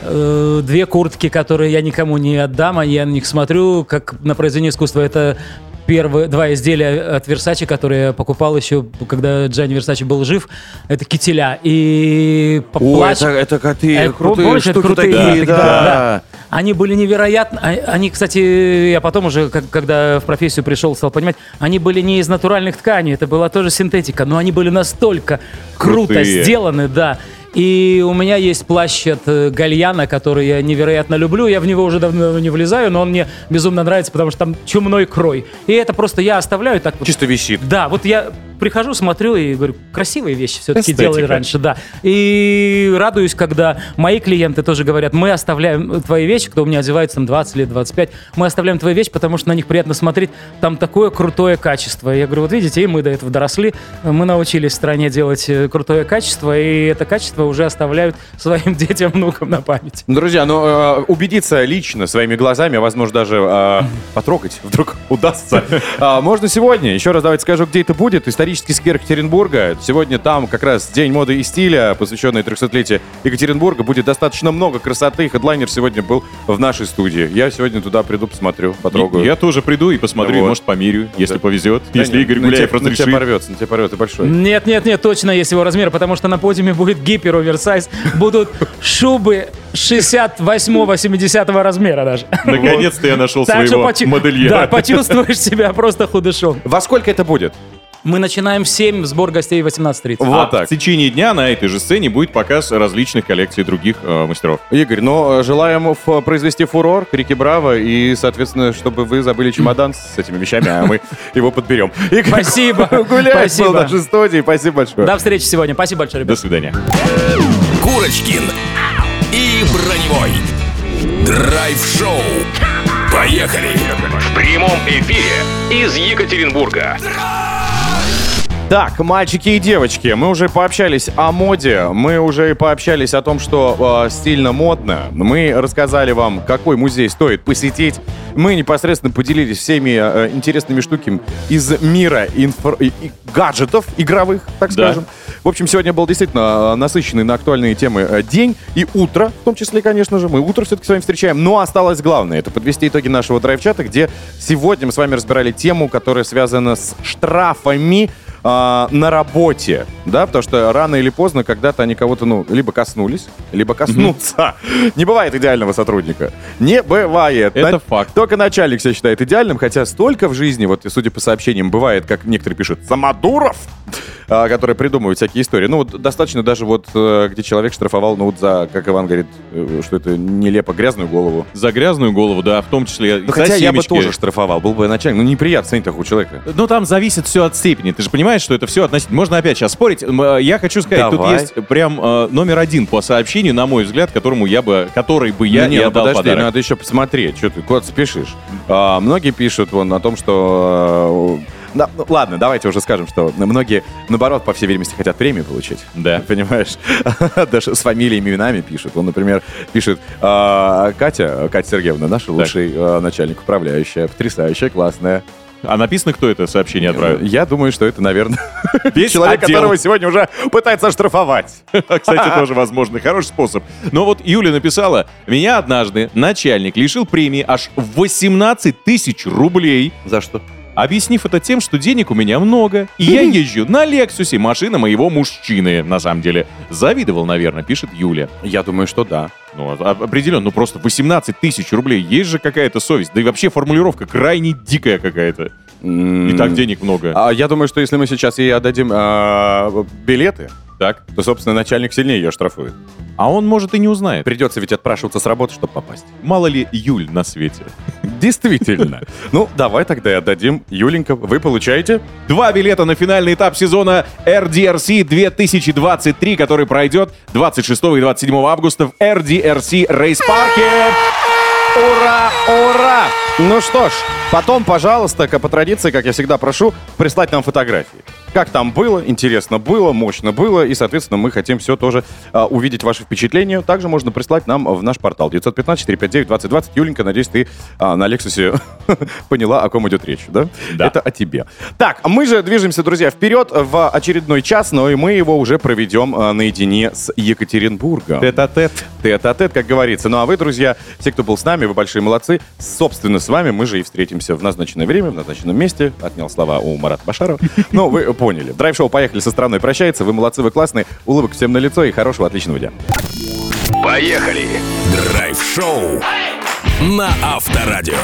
э, две куртки, которые я никому не отдам, а я на них смотрю, как на произведение искусства. Это первые два изделия от Versace, которые я покупал еще, когда Джанни Версачи был жив. Это кителя. И О, плащ- это, это коты, Э, крутые помнишь, это штуки крутые такие, куртки, да. да. Они были невероятно. а- Они, кстати, я потом уже, как- когда в профессию пришел, стал понимать, они были не из натуральных тканей, это была тоже синтетика, но они были настолько круто Крутые. сделаны, да. И у меня есть плащ от э, Гальяна, который я невероятно люблю. Я в него уже давно не влезаю, но он мне безумно нравится, потому что там чумной крой. И это просто я оставляю так вот. Чисто висит. Да, вот я прихожу, смотрю и говорю, красивые вещи все-таки Эстетика. делали раньше, да. И радуюсь, когда мои клиенты тоже говорят, мы оставляем твои вещи, кто у меня одевается там 20 лет, 25, мы оставляем твои вещи, потому что на них приятно смотреть, там такое крутое качество. Я говорю, вот видите, и мы до этого доросли, мы научились в стране делать э, крутое качество, и это качество уже оставляют своим детям, внукам на память. Друзья, ну, э, убедиться лично своими глазами, а возможно даже э, потрогать вдруг удастся. А, можно сегодня. Еще раз давайте скажу, где это будет. Исторический сквер Екатеринбурга. Сегодня там как раз День моды и стиля, посвященный 300-летию Екатеринбурга. Будет достаточно много красоты. Хедлайнер сегодня был в нашей студии. Я сегодня туда приду, посмотрю, потрогаю. Я тоже приду и посмотрю, и, Вот. может, померю, если Да. повезет. Да если нет, Игорь Гуляев тебя- на тебя разрешит. порвется, на тебя порвется большой. Нет, нет, нет, точно есть его размер, потому что на подиуме будет гипер оверсайз, будут шубы 68-70 размера даже. Наконец-то я нашел своего модельера. Да, почувствуешь себя просто худышом. Во сколько это будет? Мы начинаем в 7, сбор гостей в 18.30. а в течение дня на этой же сцене будет показ различных коллекций других э, мастеров. Игорь, ну, э, желаем ф- произвести фурор, крики браво, и, соответственно, чтобы вы забыли чемодан с этими вещами, а мы его подберем. Игорь Спасибо. Гуляев был в Спасибо. нашей студии. Спасибо большое. До встречи сегодня. Спасибо большое, ребят. До свидания. Курочкин и Броневой. Драйв-шоу. Поехали! В прямом эфире из Екатеринбурга. Так, мальчики и девочки, мы уже пообщались о моде, мы уже пообщались о том, что э, стильно модно. Мы рассказали вам, какой музей стоит посетить. Мы непосредственно поделились всеми э, интересными штуками из мира инфор- и- и гаджетов игровых, так Да. скажем. В общем, сегодня был действительно э, насыщенный на актуальные темы э, день и утро, в том числе, конечно же. Мы утро все-таки с вами встречаем. Но осталось главное, это подвести итоги нашего драйв-чата, где сегодня мы с вами разбирали тему, которая связана с штрафами а, на работе, да, потому что рано или поздно когда-то они кого-то, ну, либо коснулись, либо коснутся. Не бывает идеального сотрудника. Не бывает. Это На- факт. Только начальник себя считает идеальным, хотя столько в жизни, вот, судя по сообщениям, бывает, как некоторые пишут, самодуров, а, которые придумывают всякие истории. Ну, вот достаточно даже вот, э, где человек штрафовал, ну, вот за, как Иван говорит, э, что это нелепо, грязную голову. За грязную голову, да, в том числе Ну, хотя я бы тоже штрафовал, был бы начальник. Ну, неприятно ценить такого человека. Ну, там зависит все от степени. Ты же понимаешь, что это все относительно. Можно опять сейчас спорить. Э, Я хочу сказать, Давай. тут есть прям э, номер один по сообщению, на мой взгляд, которому я бы, который бы я Ну, не, ну отдал подожди, подарок. надо еще посмотреть, что ты куда спешишь. А, многие пишут вон о том, что... э, да, ну, ладно, давайте уже скажем, что многие, наоборот, по всей видимости, хотят премию получить. Да. Понимаешь? Даже с фамилиями, именами пишут. Он, например, пишет а, Катя, Катя Сергеевна, наша лучший э, начальник управляющая, потрясающая, классная. А написано, кто это сообщение отправил? Я думаю, что это, наверное, Весь человек, отдел. которого сегодня уже пытается штрафовать. Кстати, тоже возможный хороший способ. Но вот Юля написала, меня однажды начальник лишил премии аж 18 тысяч рублей. За что? Объяснив это тем, что денег у меня много, и я езжу на Лексусе, машина моего мужчины, на самом деле. Завидовал, наверное, пишет Юля. Я думаю, что да. Ну, а- определенно, ну просто 18 тысяч рублей, есть же какая-то совесть. Да и вообще формулировка крайне дикая какая-то. И так денег много. А я думаю, что если мы сейчас ей отдадим а, билеты, Так. то, собственно, начальник сильнее ее штрафует. А он, может, и не узнает. Придется ведь отпрашиваться с работы, чтобы попасть. Мало ли Юль на свете. Действительно. Ну, давай тогда и отдадим. Юленька, вы получаете? Два билета на финальный этап сезона RDRC 2023, который пройдет 26 и 27 августа в RDRC Рейс Парке. Ура, ура! Ну что ж, потом, пожалуйста, по традиции, как я всегда прошу, прислать нам фотографии. Как там было, интересно было, мощно было, и, соответственно, мы хотим все тоже а, увидеть ваши впечатления. Также можно прислать нам в наш портал 915-459-2020. Юленька, надеюсь, ты а, на Лексусе поняла, о ком идет речь, да? Да. Это о тебе. Так, а мы же движемся, друзья, вперед в очередной час, но и мы его уже проведем а, наедине с Екатеринбургом. Тет-а-тет. Тет-а-тет, как говорится. Ну а вы, друзья, все, кто был с нами, вы большие молодцы. Собственно, с вами мы же и встретимся в назначенное время, в назначенном месте. Отнял слова у Марата Башарова. Ну, вы поняли. Драйв-шоу «Поехали» со страной прощается. Вы молодцы, вы классные. Улыбок всем на лицо и хорошего, отличного дня. Поехали! Драйв-шоу на Авторадио.